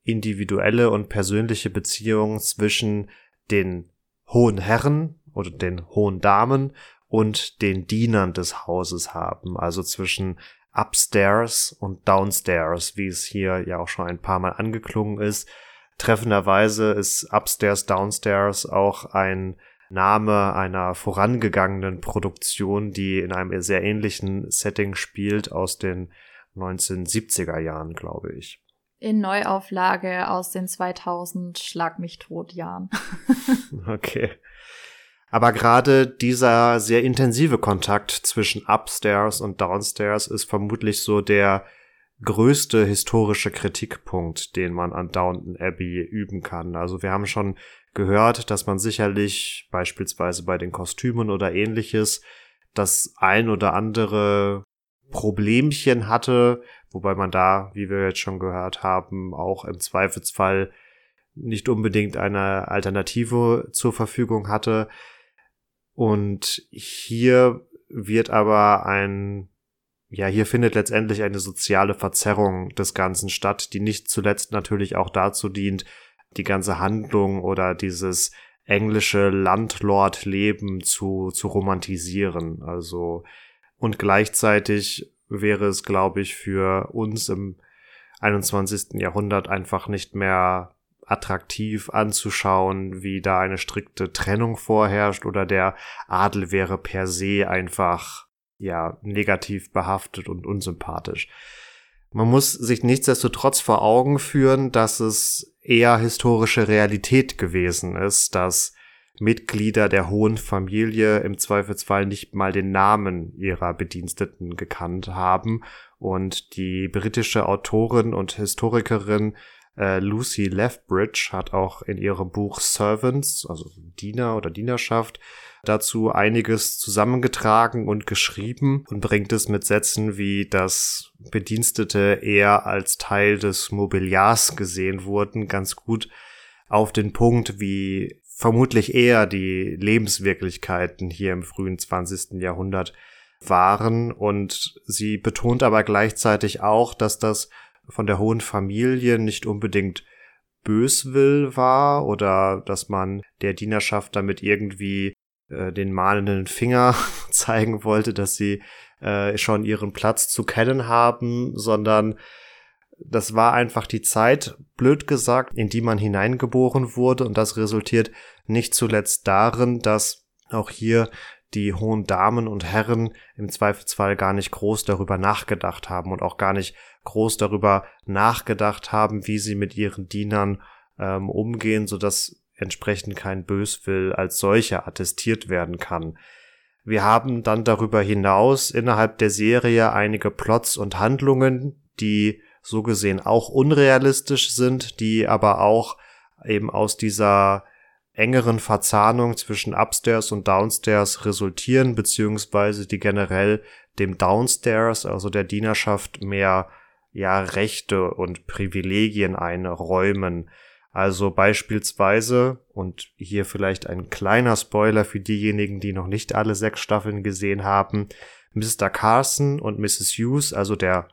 individuelle und persönliche Beziehung zwischen den hohen Herren oder den hohen Damen und den Dienern des Hauses haben, also zwischen Upstairs und Downstairs, wie es hier ja auch schon ein paar Mal angeklungen ist. Treffenderweise ist Upstairs, Downstairs auch ein Name einer vorangegangenen Produktion, die in einem sehr ähnlichen Setting spielt, aus den 1970er Jahren, glaube ich. In Neuauflage aus den 2000 Schlag mich tot Jahren. okay. Aber gerade dieser sehr intensive Kontakt zwischen Upstairs und Downstairs ist vermutlich so der größte historische Kritikpunkt, den man an Downton Abbey üben kann. Also wir haben schon gehört, dass man sicherlich beispielsweise bei den Kostümen oder ähnliches das ein oder andere Problemchen hatte, wobei man da, wie wir jetzt schon gehört haben, auch im Zweifelsfall nicht unbedingt eine Alternative zur Verfügung hatte. Und hier wird aber ein, ja, hier findet letztendlich eine soziale Verzerrung des Ganzen statt, die nicht zuletzt natürlich auch dazu dient, die ganze Handlung oder dieses englische Landlord-Leben zu, zu romantisieren. Also Und gleichzeitig wäre es, glaube ich, für uns im 21. Jahrhundert einfach nicht mehr attraktiv anzuschauen, wie da eine strikte Trennung vorherrscht oder der Adel wäre per se einfach ja negativ behaftet und unsympathisch. Man muss sich nichtsdestotrotz vor Augen führen, dass es eher historische Realität gewesen ist, dass Mitglieder der hohen Familie im Zweifelsfall nicht mal den Namen ihrer Bediensteten gekannt haben. Und die britische Autorin und Historikerin äh, Lucy Lethbridge hat auch in ihrem Buch Servants, also Diener oder Dienerschaft, dazu einiges zusammengetragen und geschrieben und bringt es mit Sätzen wie, dass Bedienstete eher als Teil des Mobiliars gesehen wurden, ganz gut auf den Punkt, wie vermutlich eher die Lebenswirklichkeiten hier im frühen 20. Jahrhundert waren. Und sie betont aber gleichzeitig auch, dass das von der hohen Familie nicht unbedingt Böswill war oder dass man der Dienerschaft damit irgendwie äh, den mahnenden Finger zeigen wollte, dass sie äh, schon ihren Platz zu kennen haben, sondern das war einfach die Zeit, blöd gesagt, in die man hineingeboren wurde. Und das resultiert nicht zuletzt darin, dass auch hier die hohen Damen und Herren im Zweifelsfall gar nicht groß darüber nachgedacht haben und auch gar nicht groß darüber nachgedacht haben, wie sie mit ihren Dienern ähm, umgehen, so dass entsprechend kein Böswill als solcher attestiert werden kann. Wir haben dann darüber hinaus innerhalb der Serie einige Plots und Handlungen, die so gesehen auch unrealistisch sind, die aber auch eben aus dieser engeren Verzahnung zwischen Upstairs und Downstairs resultieren, beziehungsweise die generell dem Downstairs, also der Dienerschaft, mehr ja Rechte und Privilegien einräumen. Also beispielsweise, und hier vielleicht ein kleiner Spoiler für diejenigen, die noch nicht alle sechs Staffeln gesehen haben, Mr. Carson und Mrs. Hughes, also der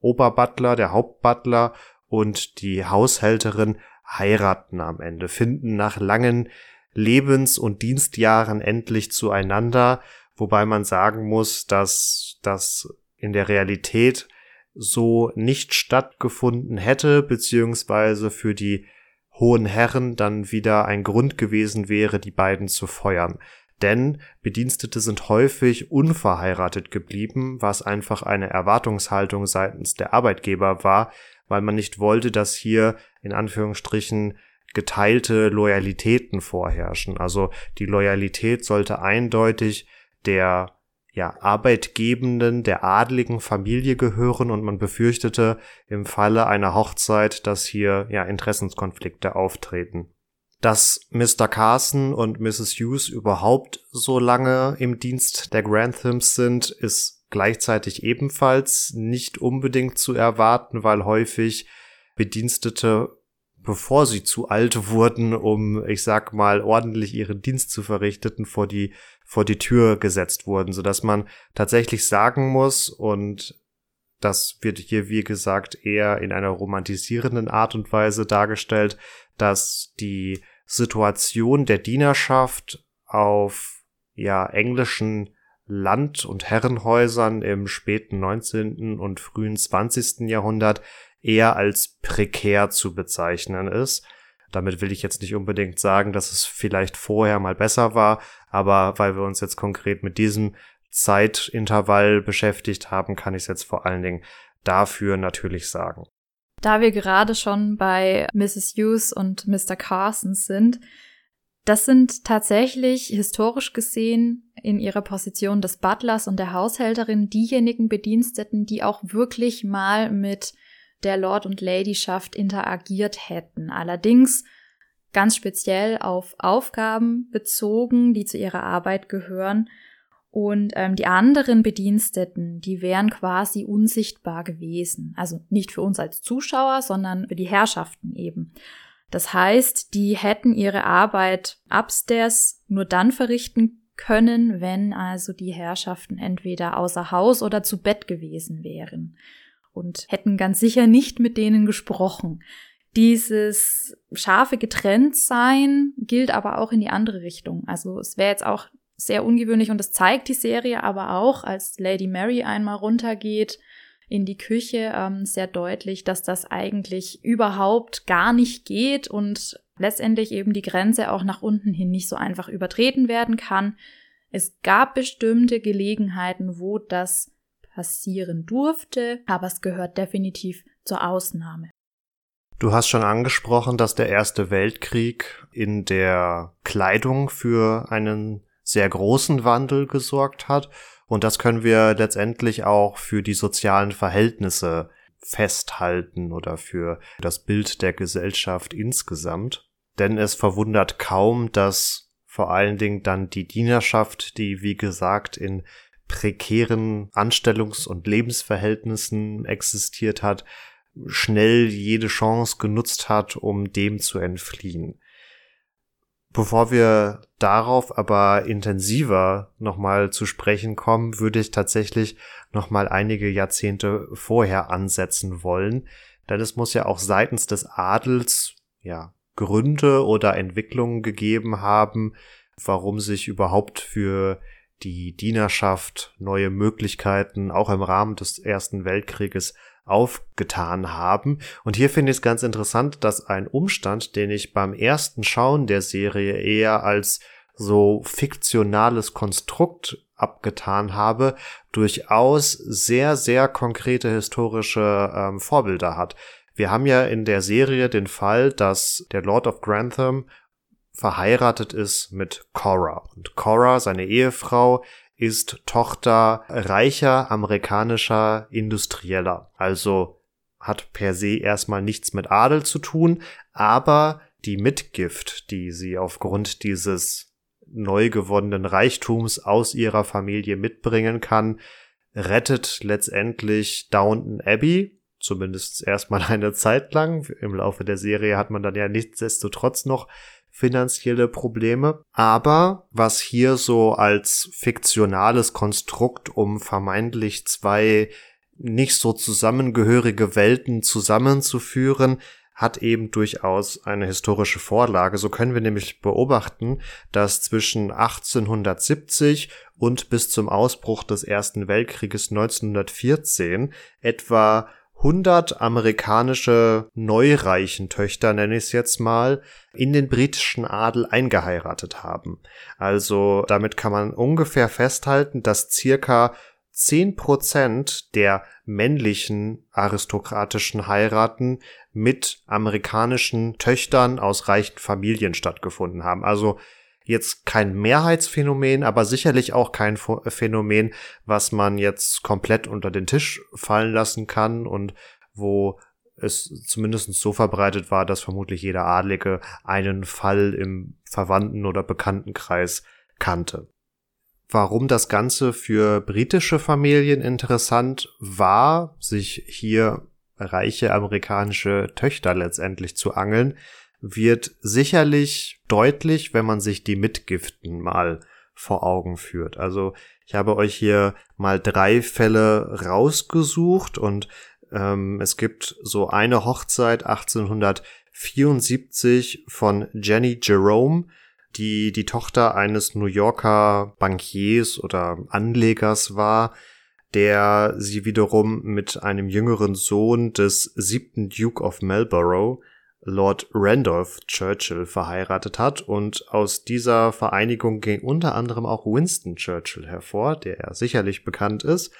Oberbutler, der Hauptbutler und die Haushälterin heiraten am Ende, finden nach langen Lebens- und Dienstjahren endlich zueinander, wobei man sagen muss, dass das in der Realität so nicht stattgefunden hätte, beziehungsweise für die hohen Herren dann wieder ein Grund gewesen wäre, die beiden zu feuern. Denn Bedienstete sind häufig unverheiratet geblieben, was einfach eine Erwartungshaltung seitens der Arbeitgeber war, weil man nicht wollte, dass hier in Anführungsstrichen geteilte Loyalitäten vorherrschen. Also die Loyalität sollte eindeutig der ja, arbeitgebenden, der adligen Familie gehören und man befürchtete im Falle einer Hochzeit, dass hier ja Interessenskonflikte auftreten. Dass Mr. Carson und Mrs. Hughes überhaupt so lange im Dienst der Granthams sind, ist gleichzeitig ebenfalls nicht unbedingt zu erwarten, weil häufig Bedienstete, bevor sie zu alt wurden, um, ich sag mal, ordentlich ihren Dienst zu verrichten, vor die, vor die Tür gesetzt wurden, so dass man tatsächlich sagen muss und das wird hier, wie gesagt, eher in einer romantisierenden Art und Weise dargestellt, dass die Situation der Dienerschaft auf ja englischen Land- und Herrenhäusern im späten 19. und frühen 20. Jahrhundert eher als prekär zu bezeichnen ist. Damit will ich jetzt nicht unbedingt sagen, dass es vielleicht vorher mal besser war, aber weil wir uns jetzt konkret mit diesem Zeitintervall beschäftigt haben, kann ich es jetzt vor allen Dingen dafür natürlich sagen. Da wir gerade schon bei Mrs. Hughes und Mr. Carson sind, das sind tatsächlich historisch gesehen in ihrer Position des Butlers und der Haushälterin diejenigen Bediensteten, die auch wirklich mal mit der Lord und Ladyschaft interagiert hätten. Allerdings ganz speziell auf Aufgaben bezogen, die zu ihrer Arbeit gehören. Und ähm, die anderen Bediensteten, die wären quasi unsichtbar gewesen. Also nicht für uns als Zuschauer, sondern für die Herrschaften eben. Das heißt, die hätten ihre Arbeit upstairs nur dann verrichten können, wenn also die Herrschaften entweder außer Haus oder zu Bett gewesen wären und hätten ganz sicher nicht mit denen gesprochen. Dieses scharfe Getrenntsein gilt aber auch in die andere Richtung. Also es wäre jetzt auch sehr ungewöhnlich und das zeigt die Serie aber auch, als Lady Mary einmal runtergeht in die Küche, ähm, sehr deutlich, dass das eigentlich überhaupt gar nicht geht und letztendlich eben die Grenze auch nach unten hin nicht so einfach übertreten werden kann. Es gab bestimmte Gelegenheiten, wo das passieren durfte, aber es gehört definitiv zur Ausnahme. Du hast schon angesprochen, dass der Erste Weltkrieg in der Kleidung für einen sehr großen Wandel gesorgt hat. Und das können wir letztendlich auch für die sozialen Verhältnisse festhalten oder für das Bild der Gesellschaft insgesamt. Denn es verwundert kaum, dass vor allen Dingen dann die Dienerschaft, die wie gesagt in prekären Anstellungs- und Lebensverhältnissen existiert hat, schnell jede Chance genutzt hat, um dem zu entfliehen. Bevor wir darauf aber intensiver nochmal zu sprechen kommen, würde ich tatsächlich nochmal einige Jahrzehnte vorher ansetzen wollen, denn es muss ja auch seitens des Adels, ja, Gründe oder Entwicklungen gegeben haben, warum sich überhaupt für die Dienerschaft neue Möglichkeiten auch im Rahmen des Ersten Weltkrieges aufgetan haben. Und hier finde ich es ganz interessant, dass ein Umstand, den ich beim ersten Schauen der Serie eher als so fiktionales Konstrukt abgetan habe, durchaus sehr, sehr konkrete historische ähm, Vorbilder hat. Wir haben ja in der Serie den Fall, dass der Lord of Grantham verheiratet ist mit Cora. Und Cora, seine Ehefrau, ist Tochter reicher amerikanischer Industrieller. Also hat per se erstmal nichts mit Adel zu tun, aber die Mitgift, die sie aufgrund dieses neu gewonnenen Reichtums aus ihrer Familie mitbringen kann, rettet letztendlich Downton Abbey, zumindest erstmal eine Zeit lang. Im Laufe der Serie hat man dann ja nichtsdestotrotz noch finanzielle Probleme. Aber was hier so als fiktionales Konstrukt um vermeintlich zwei nicht so zusammengehörige Welten zusammenzuführen, hat eben durchaus eine historische Vorlage. So können wir nämlich beobachten, dass zwischen 1870 und bis zum Ausbruch des Ersten Weltkrieges 1914 etwa 100 amerikanische neureichen Töchter, nenne ich es jetzt mal, in den britischen Adel eingeheiratet haben. Also damit kann man ungefähr festhalten, dass circa 10% der männlichen aristokratischen Heiraten mit amerikanischen Töchtern aus reichen Familien stattgefunden haben. Also jetzt kein Mehrheitsphänomen, aber sicherlich auch kein Phänomen, was man jetzt komplett unter den Tisch fallen lassen kann und wo es zumindest so verbreitet war, dass vermutlich jeder Adlige einen Fall im Verwandten- oder Bekanntenkreis kannte. Warum das Ganze für britische Familien interessant war, sich hier reiche amerikanische Töchter letztendlich zu angeln, wird sicherlich deutlich, wenn man sich die Mitgiften mal vor Augen führt. Also ich habe euch hier mal drei Fälle rausgesucht und ähm, es gibt so eine Hochzeit 1874 von Jenny Jerome, die die Tochter eines New Yorker Bankiers oder Anlegers war, der sie wiederum mit einem jüngeren Sohn des siebten Duke of Marlborough Lord Randolph Churchill verheiratet hat und aus dieser Vereinigung ging unter anderem auch Winston Churchill hervor, der ja sicherlich bekannt ist.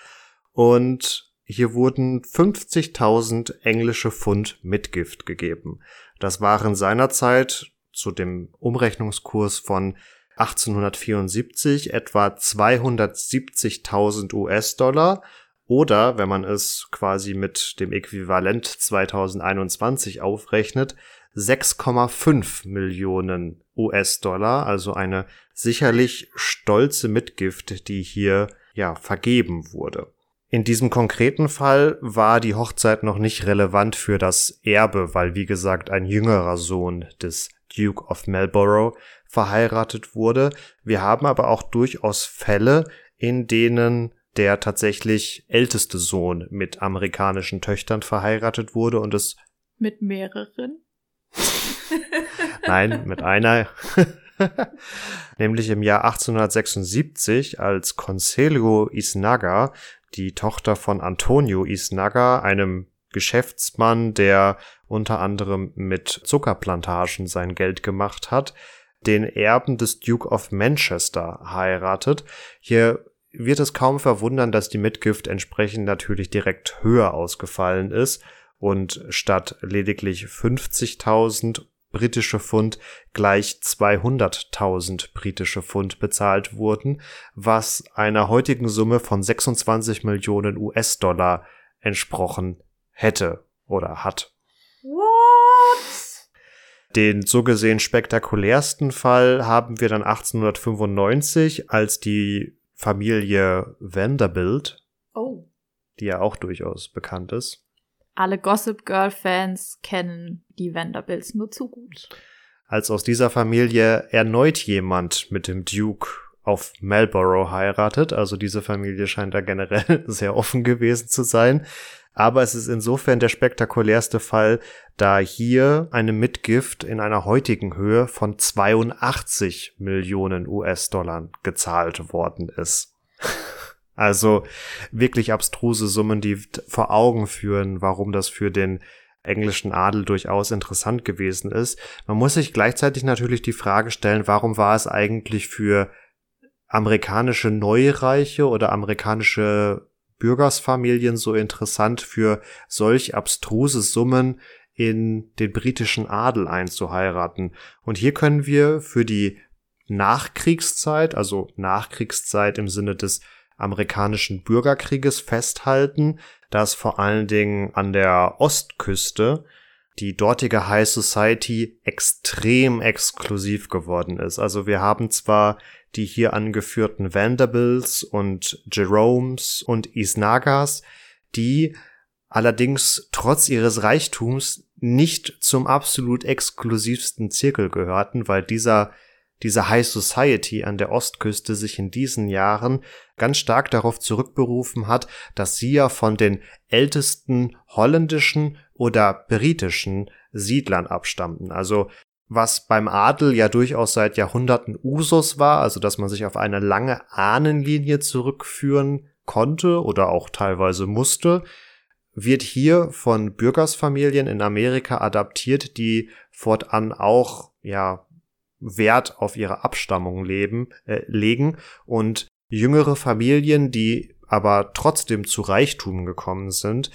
Und hier wurden 50.000 englische Pfund Mitgift gegeben. Das waren seinerzeit zu dem Umrechnungskurs von 1874 etwa 270.000 US-Dollar oder, wenn man es quasi mit dem Äquivalent 2021 aufrechnet, 6,5 Millionen US-Dollar, also eine sicherlich stolze Mitgift, die hier ja vergeben wurde. In diesem konkreten Fall war die Hochzeit noch nicht relevant für das Erbe, weil wie gesagt ein jüngerer Sohn des Duke of Marlborough verheiratet wurde. Wir haben aber auch durchaus Fälle, in denen der tatsächlich älteste Sohn mit amerikanischen Töchtern verheiratet wurde und es mit mehreren? Nein, mit einer. Nämlich im Jahr 1876, als Conselho Isnaga, die Tochter von Antonio Isnaga, einem Geschäftsmann, der unter anderem mit Zuckerplantagen sein Geld gemacht hat, den Erben des Duke of Manchester heiratet. Hier wird es kaum verwundern, dass die Mitgift entsprechend natürlich direkt höher ausgefallen ist und statt lediglich 50.000 britische Pfund gleich 200.000 britische Pfund bezahlt wurden, was einer heutigen Summe von 26 Millionen US-Dollar entsprochen hätte oder hat. What? Den so gesehen spektakulärsten Fall haben wir dann 1895, als die Familie Vanderbilt, Oh. die ja auch durchaus bekannt ist, Alle Gossip Girl Fans kennen die Vanderbilts nur zu gut. als aus dieser Familie erneut jemand mit dem Duke auf Marlborough heiratet. Also diese Familie scheint da generell sehr offen gewesen zu sein. Aber es ist insofern der spektakulärste Fall, da hier eine Mitgift in einer heutigen Höhe von 82 Millionen US-Dollar gezahlt worden ist. Also wirklich abstruse Summen, die vor Augen führen, warum das für den englischen Adel durchaus interessant gewesen ist. Man muss sich gleichzeitig natürlich die Frage stellen, warum war es eigentlich für amerikanische Neureiche oder amerikanische Bürgersfamilien so interessant, für solch abstruse Summen in den britischen Adel einzuheiraten. Und hier können wir für die Nachkriegszeit, also Nachkriegszeit im Sinne des amerikanischen Bürgerkrieges festhalten, dass vor allen Dingen an der Ostküste die dortige High Society extrem exklusiv geworden ist. Also wir haben zwar die hier angeführten Vanderbilts und Jeromes und Isnagas, die allerdings trotz ihres Reichtums nicht zum absolut exklusivsten Zirkel gehörten, weil dieser diese High Society an der Ostküste sich in diesen Jahren ganz stark darauf zurückberufen hat, dass sie ja von den ältesten holländischen oder britischen Siedlern abstammten. Also was beim Adel ja durchaus seit Jahrhunderten Usus war, also dass man sich auf eine lange Ahnenlinie zurückführen konnte oder auch teilweise musste, wird hier von Bürgersfamilien in Amerika adaptiert, die fortan auch ja Wert auf ihre Abstammung leben, äh, legen und jüngere Familien, die aber trotzdem zu Reichtum gekommen sind,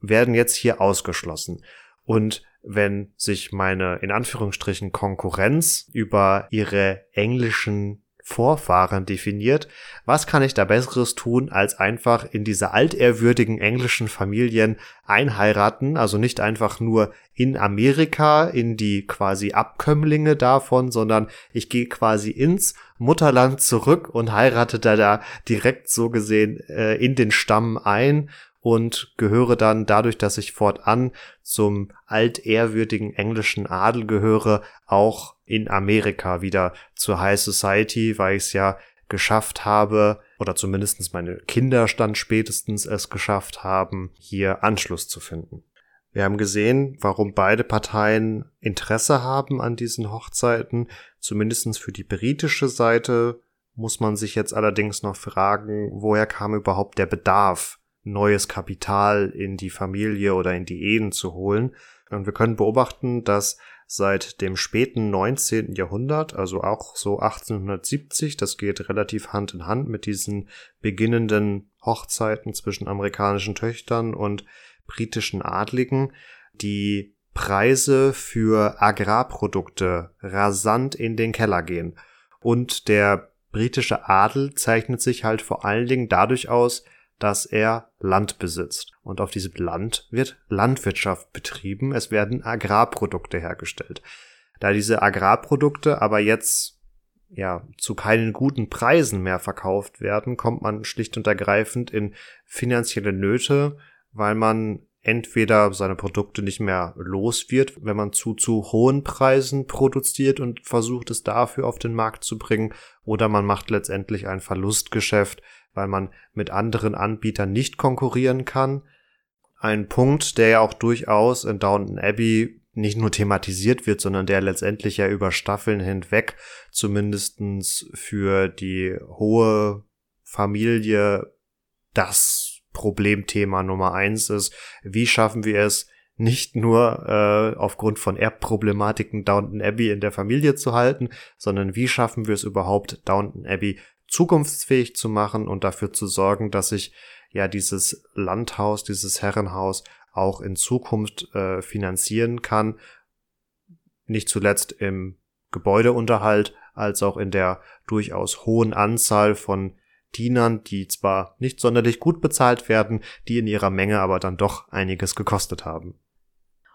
werden jetzt hier ausgeschlossen. Und wenn sich meine in Anführungsstrichen Konkurrenz über ihre englischen Vorfahren definiert, was kann ich da besseres tun, als einfach in diese altehrwürdigen englischen Familien einheiraten, also nicht einfach nur in Amerika, in die quasi Abkömmlinge davon, sondern ich gehe quasi ins Mutterland zurück und heirate da, direkt so gesehen äh, in den Stamm ein und gehöre dann dadurch, dass ich fortan zum altehrwürdigen englischen Adel gehöre, auch in Amerika wieder zur High Society, weil ich es ja geschafft habe, oder zumindestens meine Kinder stand spätestens es geschafft haben, hier Anschluss zu finden. Wir haben gesehen, warum beide Parteien Interesse haben an diesen Hochzeiten. Zumindestens für die britische Seite muss man sich jetzt allerdings noch fragen, woher kam überhaupt der Bedarf neues Kapital in die Familie oder in die Ehen zu holen. Und wir können beobachten, dass seit dem späten 19. Jahrhundert, also auch so 1870, das geht relativ Hand in Hand mit diesen beginnenden Hochzeiten zwischen amerikanischen Töchtern und britischen Adligen, die Preise für Agrarprodukte rasant in den Keller gehen. Und der britische Adel zeichnet sich halt vor allen Dingen dadurch aus, dass er Land besitzt. Und auf diesem Land wird Landwirtschaft betrieben, es werden Agrarprodukte hergestellt. Da diese Agrarprodukte aber jetzt ja zu keinen guten Preisen mehr verkauft werden, kommt man schlicht und ergreifend in finanzielle Nöte, weil man entweder seine Produkte nicht mehr los wird, wenn man zu zu hohen Preisen produziert und versucht es dafür auf den Markt zu bringen, oder man macht letztendlich ein Verlustgeschäft, weil man mit anderen Anbietern nicht konkurrieren kann. Ein Punkt, der ja auch durchaus in Downton Abbey nicht nur thematisiert wird, sondern der letztendlich ja über Staffeln hinweg zumindestens für die hohe Familie das Problemthema Nummer eins ist. Wie schaffen wir es, nicht nur äh, aufgrund von Erbproblematiken Downton Abbey in der Familie zu halten, sondern wie schaffen wir es überhaupt, Downton Abbey zukunftsfähig zu machen und dafür zu sorgen, dass sich ja dieses Landhaus, dieses Herrenhaus auch in Zukunft äh, finanzieren kann. Nicht zuletzt im Gebäudeunterhalt, als auch in der durchaus hohen Anzahl von Dienern, die zwar nicht sonderlich gut bezahlt werden, die in ihrer Menge aber dann doch einiges gekostet haben.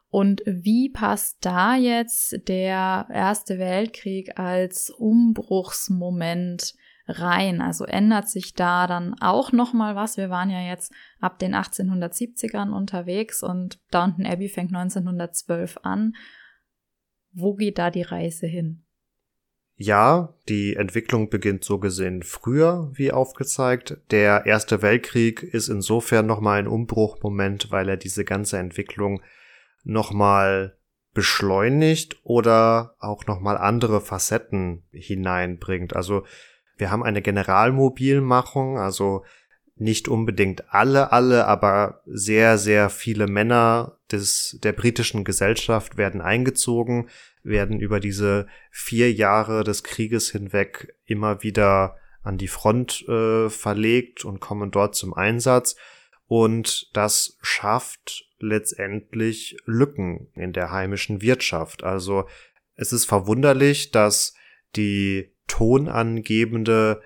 Und wie passt da jetzt der Erste Weltkrieg als Umbruchsmoment rein? Also ändert sich da dann auch noch mal was? Wir waren ja jetzt ab den 1870ern unterwegs und Downton Abbey fängt 1912 an. Wo geht da die Reise hin? Ja, die Entwicklung beginnt so gesehen früher, wie aufgezeigt. Der Erste Weltkrieg ist insofern nochmal ein Umbruchmoment, weil er diese ganze Entwicklung nochmal beschleunigt oder auch nochmal andere Facetten hineinbringt. Also wir haben eine Generalmobilmachung, also nicht unbedingt alle, alle, aber sehr, sehr viele Männer des, der britischen Gesellschaft werden eingezogen, werden über diese vier Jahre des Krieges hinweg immer wieder an die Front äh, verlegt und kommen dort zum Einsatz. Und das schafft letztendlich Lücken in der heimischen Wirtschaft. Also es ist verwunderlich, dass die tonangebende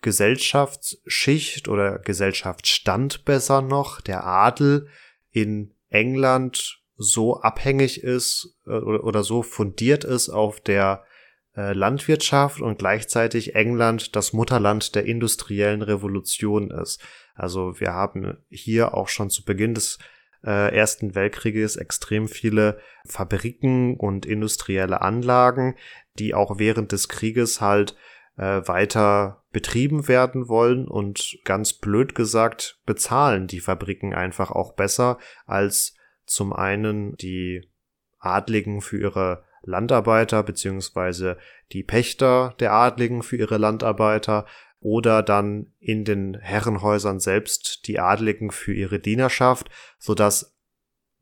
Gesellschaftsschicht oder Gesellschaftsstand besser noch, der Adel in England so abhängig ist äh, oder so fundiert ist auf der äh, Landwirtschaft und gleichzeitig England das Mutterland der industriellen Revolution ist. Also wir haben hier auch schon zu Beginn des äh, Ersten Weltkrieges extrem viele Fabriken und industrielle Anlagen, die auch während des Krieges halt äh, weiter betrieben werden wollen und ganz blöd gesagt bezahlen die Fabriken einfach auch besser als zum einen die Adligen für ihre Landarbeiter beziehungsweise die Pächter der Adligen für ihre Landarbeiter oder dann in den Herrenhäusern selbst die Adligen für ihre Dienerschaft, so dass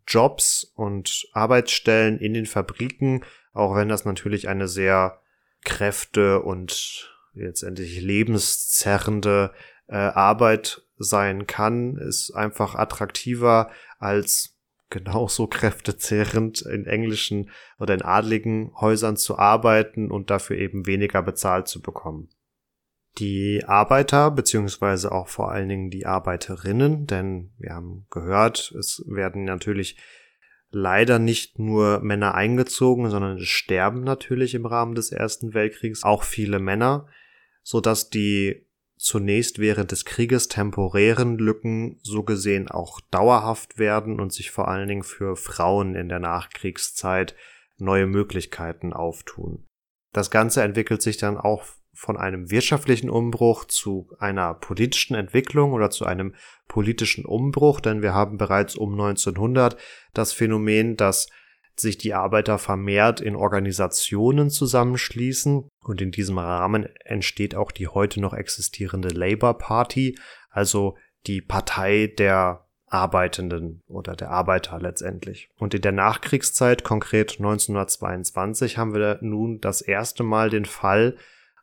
Jobs und Arbeitsstellen in den Fabriken, auch wenn das natürlich eine sehr kräfte- und letztendlich lebenszerrende äh, Arbeit sein kann, ist einfach attraktiver als genauso kräftezehrend in englischen oder in adligen Häusern zu arbeiten und dafür eben weniger bezahlt zu bekommen. Die Arbeiter beziehungsweise auch vor allen Dingen die Arbeiterinnen, denn wir haben gehört, es werden natürlich leider nicht nur Männer eingezogen, sondern es sterben natürlich im Rahmen des Ersten Weltkriegs auch viele Männer, so dass die zunächst während des Krieges temporären Lücken so gesehen auch dauerhaft werden und sich vor allen Dingen für Frauen in der Nachkriegszeit neue Möglichkeiten auftun. Das Ganze entwickelt sich dann auch von einem wirtschaftlichen Umbruch zu einer politischen Entwicklung oder zu einem politischen Umbruch, denn wir haben bereits um 1900 das Phänomen, dass sich die Arbeiter vermehrt in Organisationen zusammenschließen und in diesem Rahmen entsteht auch die heute noch existierende Labour Party, also die Partei der Arbeitenden oder der Arbeiter letztendlich. Und in der Nachkriegszeit, konkret 1922, haben wir nun das erste Mal den Fall,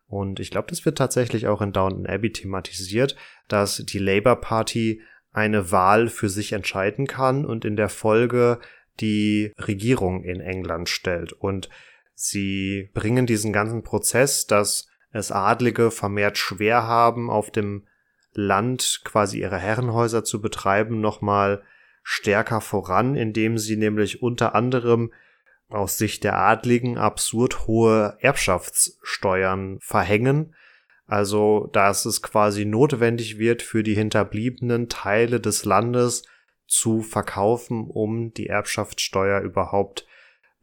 und ich glaube, das wird tatsächlich auch in Downton Abbey thematisiert, dass die Labour Party eine Wahl für sich entscheiden kann und in der Folge die Regierung in England stellt. Und sie bringen diesen ganzen Prozess, dass es Adlige vermehrt schwer haben, auf dem Land quasi ihre Herrenhäuser zu betreiben, nochmal stärker voran, indem sie nämlich unter anderem aus Sicht der Adligen absurd hohe Erbschaftssteuern verhängen. Also, dass es quasi notwendig wird, für die hinterbliebenen Teile des Landes zu verkaufen, um die Erbschaftssteuer überhaupt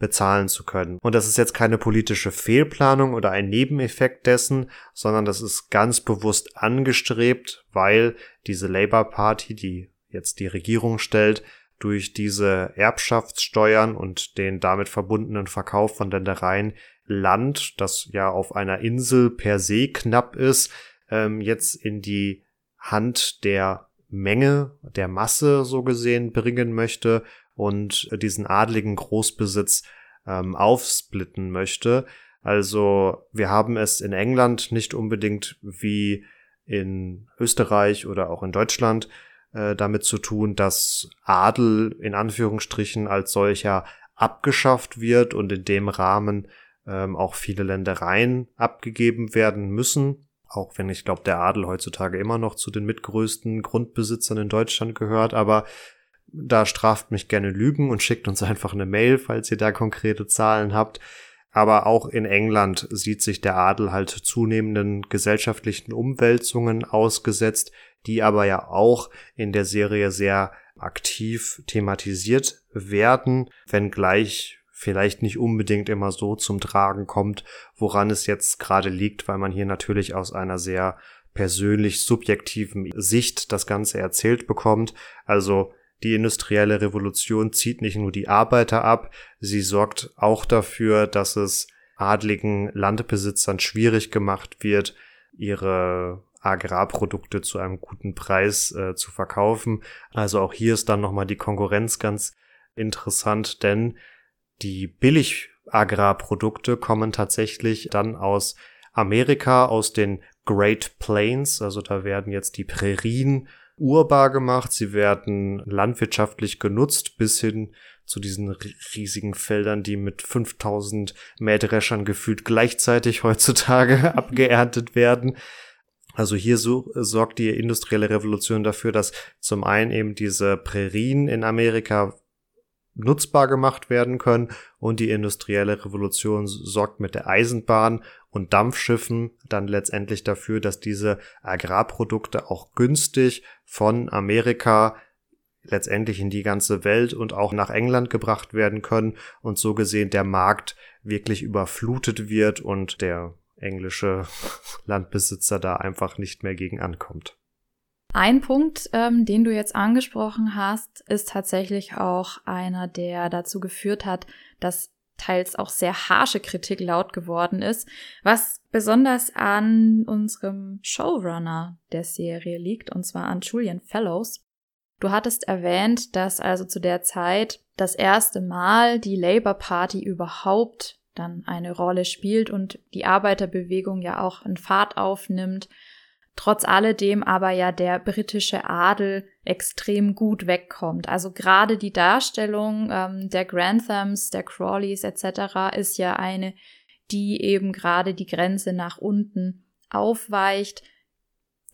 bezahlen zu können. Und das ist jetzt keine politische Fehlplanung oder ein Nebeneffekt dessen, sondern das ist ganz bewusst angestrebt, weil diese Labour Party, die jetzt die Regierung stellt, durch diese Erbschaftssteuern und den damit verbundenen Verkauf von Ländereien Land, das ja auf einer Insel per se knapp ist, ähm, jetzt in die Hand der Menge, der Masse so gesehen bringen möchte und diesen adligen Großbesitz ähm, aufsplitten möchte. Also wir haben es in England nicht unbedingt wie in Österreich oder auch in Deutschland äh, damit zu tun, dass Adel in Anführungsstrichen als solcher abgeschafft wird und in dem Rahmen ähm, auch viele Ländereien abgegeben werden müssen. Auch wenn ich glaube, der Adel heutzutage immer noch zu den mitgrößten Grundbesitzern in Deutschland gehört, aber da straft mich gerne Lügen und schickt uns einfach eine Mail, falls ihr da konkrete Zahlen habt. Aber auch in England sieht sich der Adel halt zunehmenden gesellschaftlichen Umwälzungen ausgesetzt, die aber ja auch in der Serie sehr aktiv thematisiert werden, wenngleich vielleicht nicht unbedingt immer so zum Tragen kommt, woran es jetzt gerade liegt, weil man hier natürlich aus einer sehr persönlich subjektiven Sicht das Ganze erzählt bekommt. Also die industrielle Revolution zieht nicht nur die Arbeiter ab, sie sorgt auch dafür, dass es adligen Landbesitzern schwierig gemacht wird, ihre Agrarprodukte zu einem guten Preis äh, zu verkaufen. Also auch hier ist dann nochmal die Konkurrenz ganz interessant, denn die Billig-Agrarprodukte kommen tatsächlich dann aus Amerika, aus den Great Plains. Also da werden jetzt die Prärien urbar gemacht, sie werden landwirtschaftlich genutzt bis hin zu diesen riesigen Feldern, die mit 5000 Mähdreschern gefühlt gleichzeitig heutzutage abgeerntet werden. Also hier so, sorgt die industrielle Revolution dafür, dass zum einen eben diese Prärien in Amerika nutzbar gemacht werden können und die industrielle Revolution sorgt mit der Eisenbahn und Dampfschiffen dann letztendlich dafür, dass diese Agrarprodukte auch günstig von Amerika letztendlich in die ganze Welt und auch nach England gebracht werden können und so gesehen der Markt wirklich überflutet wird und der englische Landbesitzer da einfach nicht mehr gegen ankommt. Ein Punkt, ähm, den du jetzt angesprochen hast, ist tatsächlich auch einer, der dazu geführt hat, dass teils auch sehr harsche Kritik laut geworden ist, was besonders an unserem Showrunner der Serie liegt, und zwar an Julian Fellows. Du hattest erwähnt, dass also zu der Zeit das erste Mal die Labour Party überhaupt dann eine Rolle spielt und die Arbeiterbewegung ja auch einen Fahrt aufnimmt trotz alledem aber ja der britische Adel extrem gut wegkommt. Also gerade die Darstellung ähm, der Granthams, der Crawleys etc. ist ja eine, die eben gerade die Grenze nach unten aufweicht.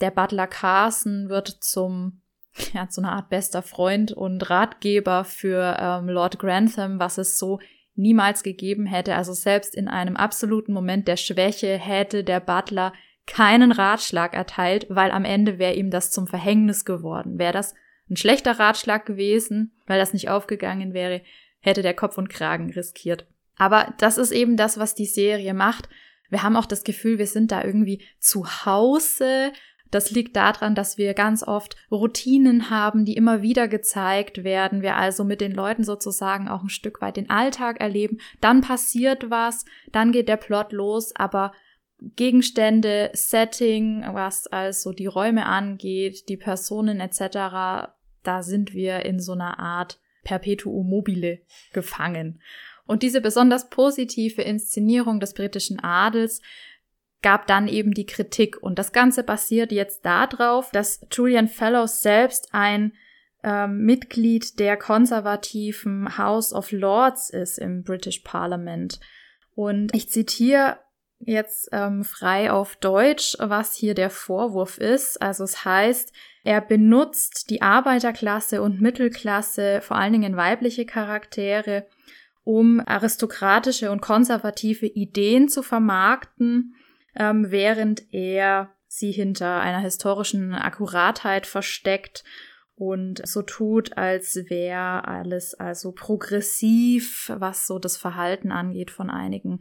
Der Butler Carson wird zum ja, zu einer Art bester Freund und Ratgeber für ähm, Lord Grantham, was es so niemals gegeben hätte. Also selbst in einem absoluten Moment der Schwäche hätte der Butler keinen Ratschlag erteilt, weil am Ende wäre ihm das zum Verhängnis geworden. Wäre das ein schlechter Ratschlag gewesen, weil das nicht aufgegangen wäre, hätte der Kopf und Kragen riskiert. Aber das ist eben das, was die Serie macht. Wir haben auch das Gefühl, wir sind da irgendwie zu Hause. Das liegt daran, dass wir ganz oft Routinen haben, die immer wieder gezeigt werden. Wir also mit den Leuten sozusagen auch ein Stück weit den Alltag erleben. Dann passiert was, dann geht der Plot los, aber Gegenstände, Setting, was also die Räume angeht, die Personen etc., da sind wir in so einer Art Perpetuum mobile gefangen. Und diese besonders positive Inszenierung des britischen Adels gab dann eben die Kritik. Und das Ganze basiert jetzt darauf, dass Julian Fellows selbst ein ähm, Mitglied der konservativen House of Lords ist im British Parliament. Und ich zitiere jetzt ähm, frei auf Deutsch, was hier der Vorwurf ist. Also es heißt, er benutzt die Arbeiterklasse und Mittelklasse, vor allen Dingen weibliche Charaktere, um aristokratische und konservative Ideen zu vermarkten, ähm, während er sie hinter einer historischen Akkuratheit versteckt und so tut, als wäre alles also progressiv, was so das Verhalten angeht von einigen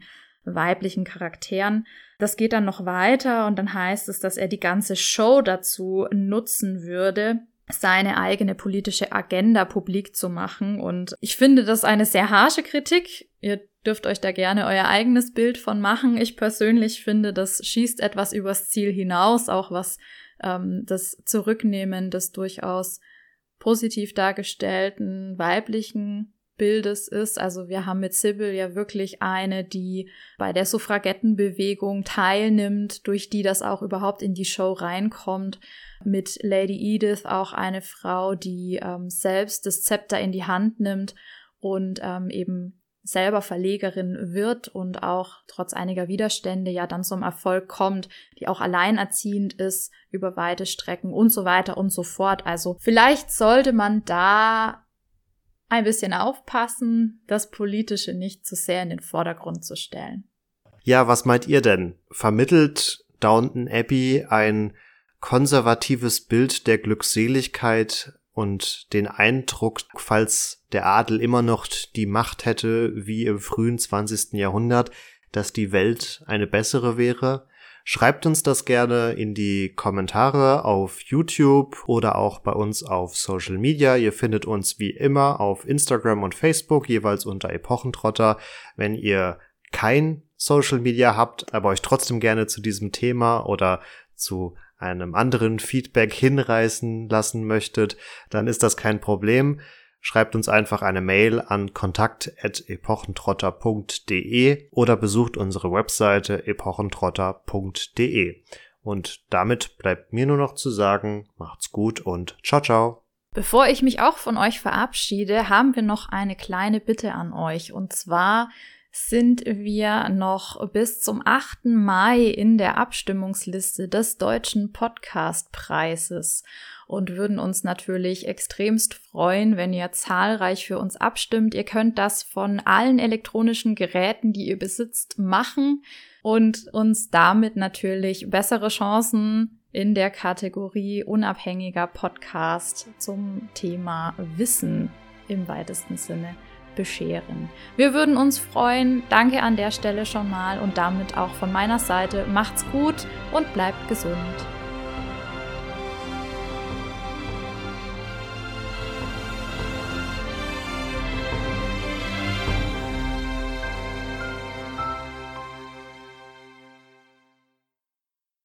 weiblichen Charakteren. Das geht dann noch weiter und dann heißt es, dass er die ganze Show dazu nutzen würde, seine eigene politische Agenda publik zu machen. Und ich finde das eine sehr harsche Kritik. Ihr dürft euch da gerne euer eigenes Bild von machen. Ich persönlich finde, das schießt etwas übers Ziel hinaus, auch was ähm, das Zurücknehmen des durchaus positiv dargestellten weiblichen Bildes ist. Also wir haben mit Sybil ja wirklich eine, die bei der Suffragettenbewegung teilnimmt, durch die das auch überhaupt in die Show reinkommt. Mit Lady Edith auch eine Frau, die ähm, selbst das Zepter in die Hand nimmt und ähm, eben selber Verlegerin wird und auch trotz einiger Widerstände ja dann zum Erfolg kommt, die auch alleinerziehend ist über weite Strecken und so weiter und so fort. Also vielleicht sollte man da ein bisschen aufpassen, das Politische nicht zu sehr in den Vordergrund zu stellen. Ja, was meint ihr denn? Vermittelt Downton Abbey ein konservatives Bild der Glückseligkeit und den Eindruck, falls der Adel immer noch die Macht hätte wie im frühen 20. Jahrhundert, dass die Welt eine bessere wäre? Schreibt uns das gerne in die Kommentare auf YouTube oder auch bei uns auf Social Media. Ihr findet uns wie immer auf Instagram und Facebook jeweils unter Epochentrotter. Wenn ihr kein Social Media habt, aber euch trotzdem gerne zu diesem Thema oder zu einem anderen Feedback hinreißen lassen möchtet, dann ist das kein Problem schreibt uns einfach eine Mail an kontakt.epochentrotter.de oder besucht unsere Webseite epochentrotter.de. Und damit bleibt mir nur noch zu sagen, macht's gut und ciao, ciao. Bevor ich mich auch von euch verabschiede, haben wir noch eine kleine Bitte an euch. Und zwar sind wir noch bis zum 8. Mai in der Abstimmungsliste des Deutschen Podcastpreises und würden uns natürlich extremst freuen, wenn ihr zahlreich für uns abstimmt. Ihr könnt das von allen elektronischen Geräten, die ihr besitzt, machen und uns damit natürlich bessere Chancen in der Kategorie unabhängiger Podcast zum Thema Wissen im weitesten Sinne bescheren. Wir würden uns freuen. Danke an der Stelle schon mal und damit auch von meiner Seite. Macht's gut und bleibt gesund.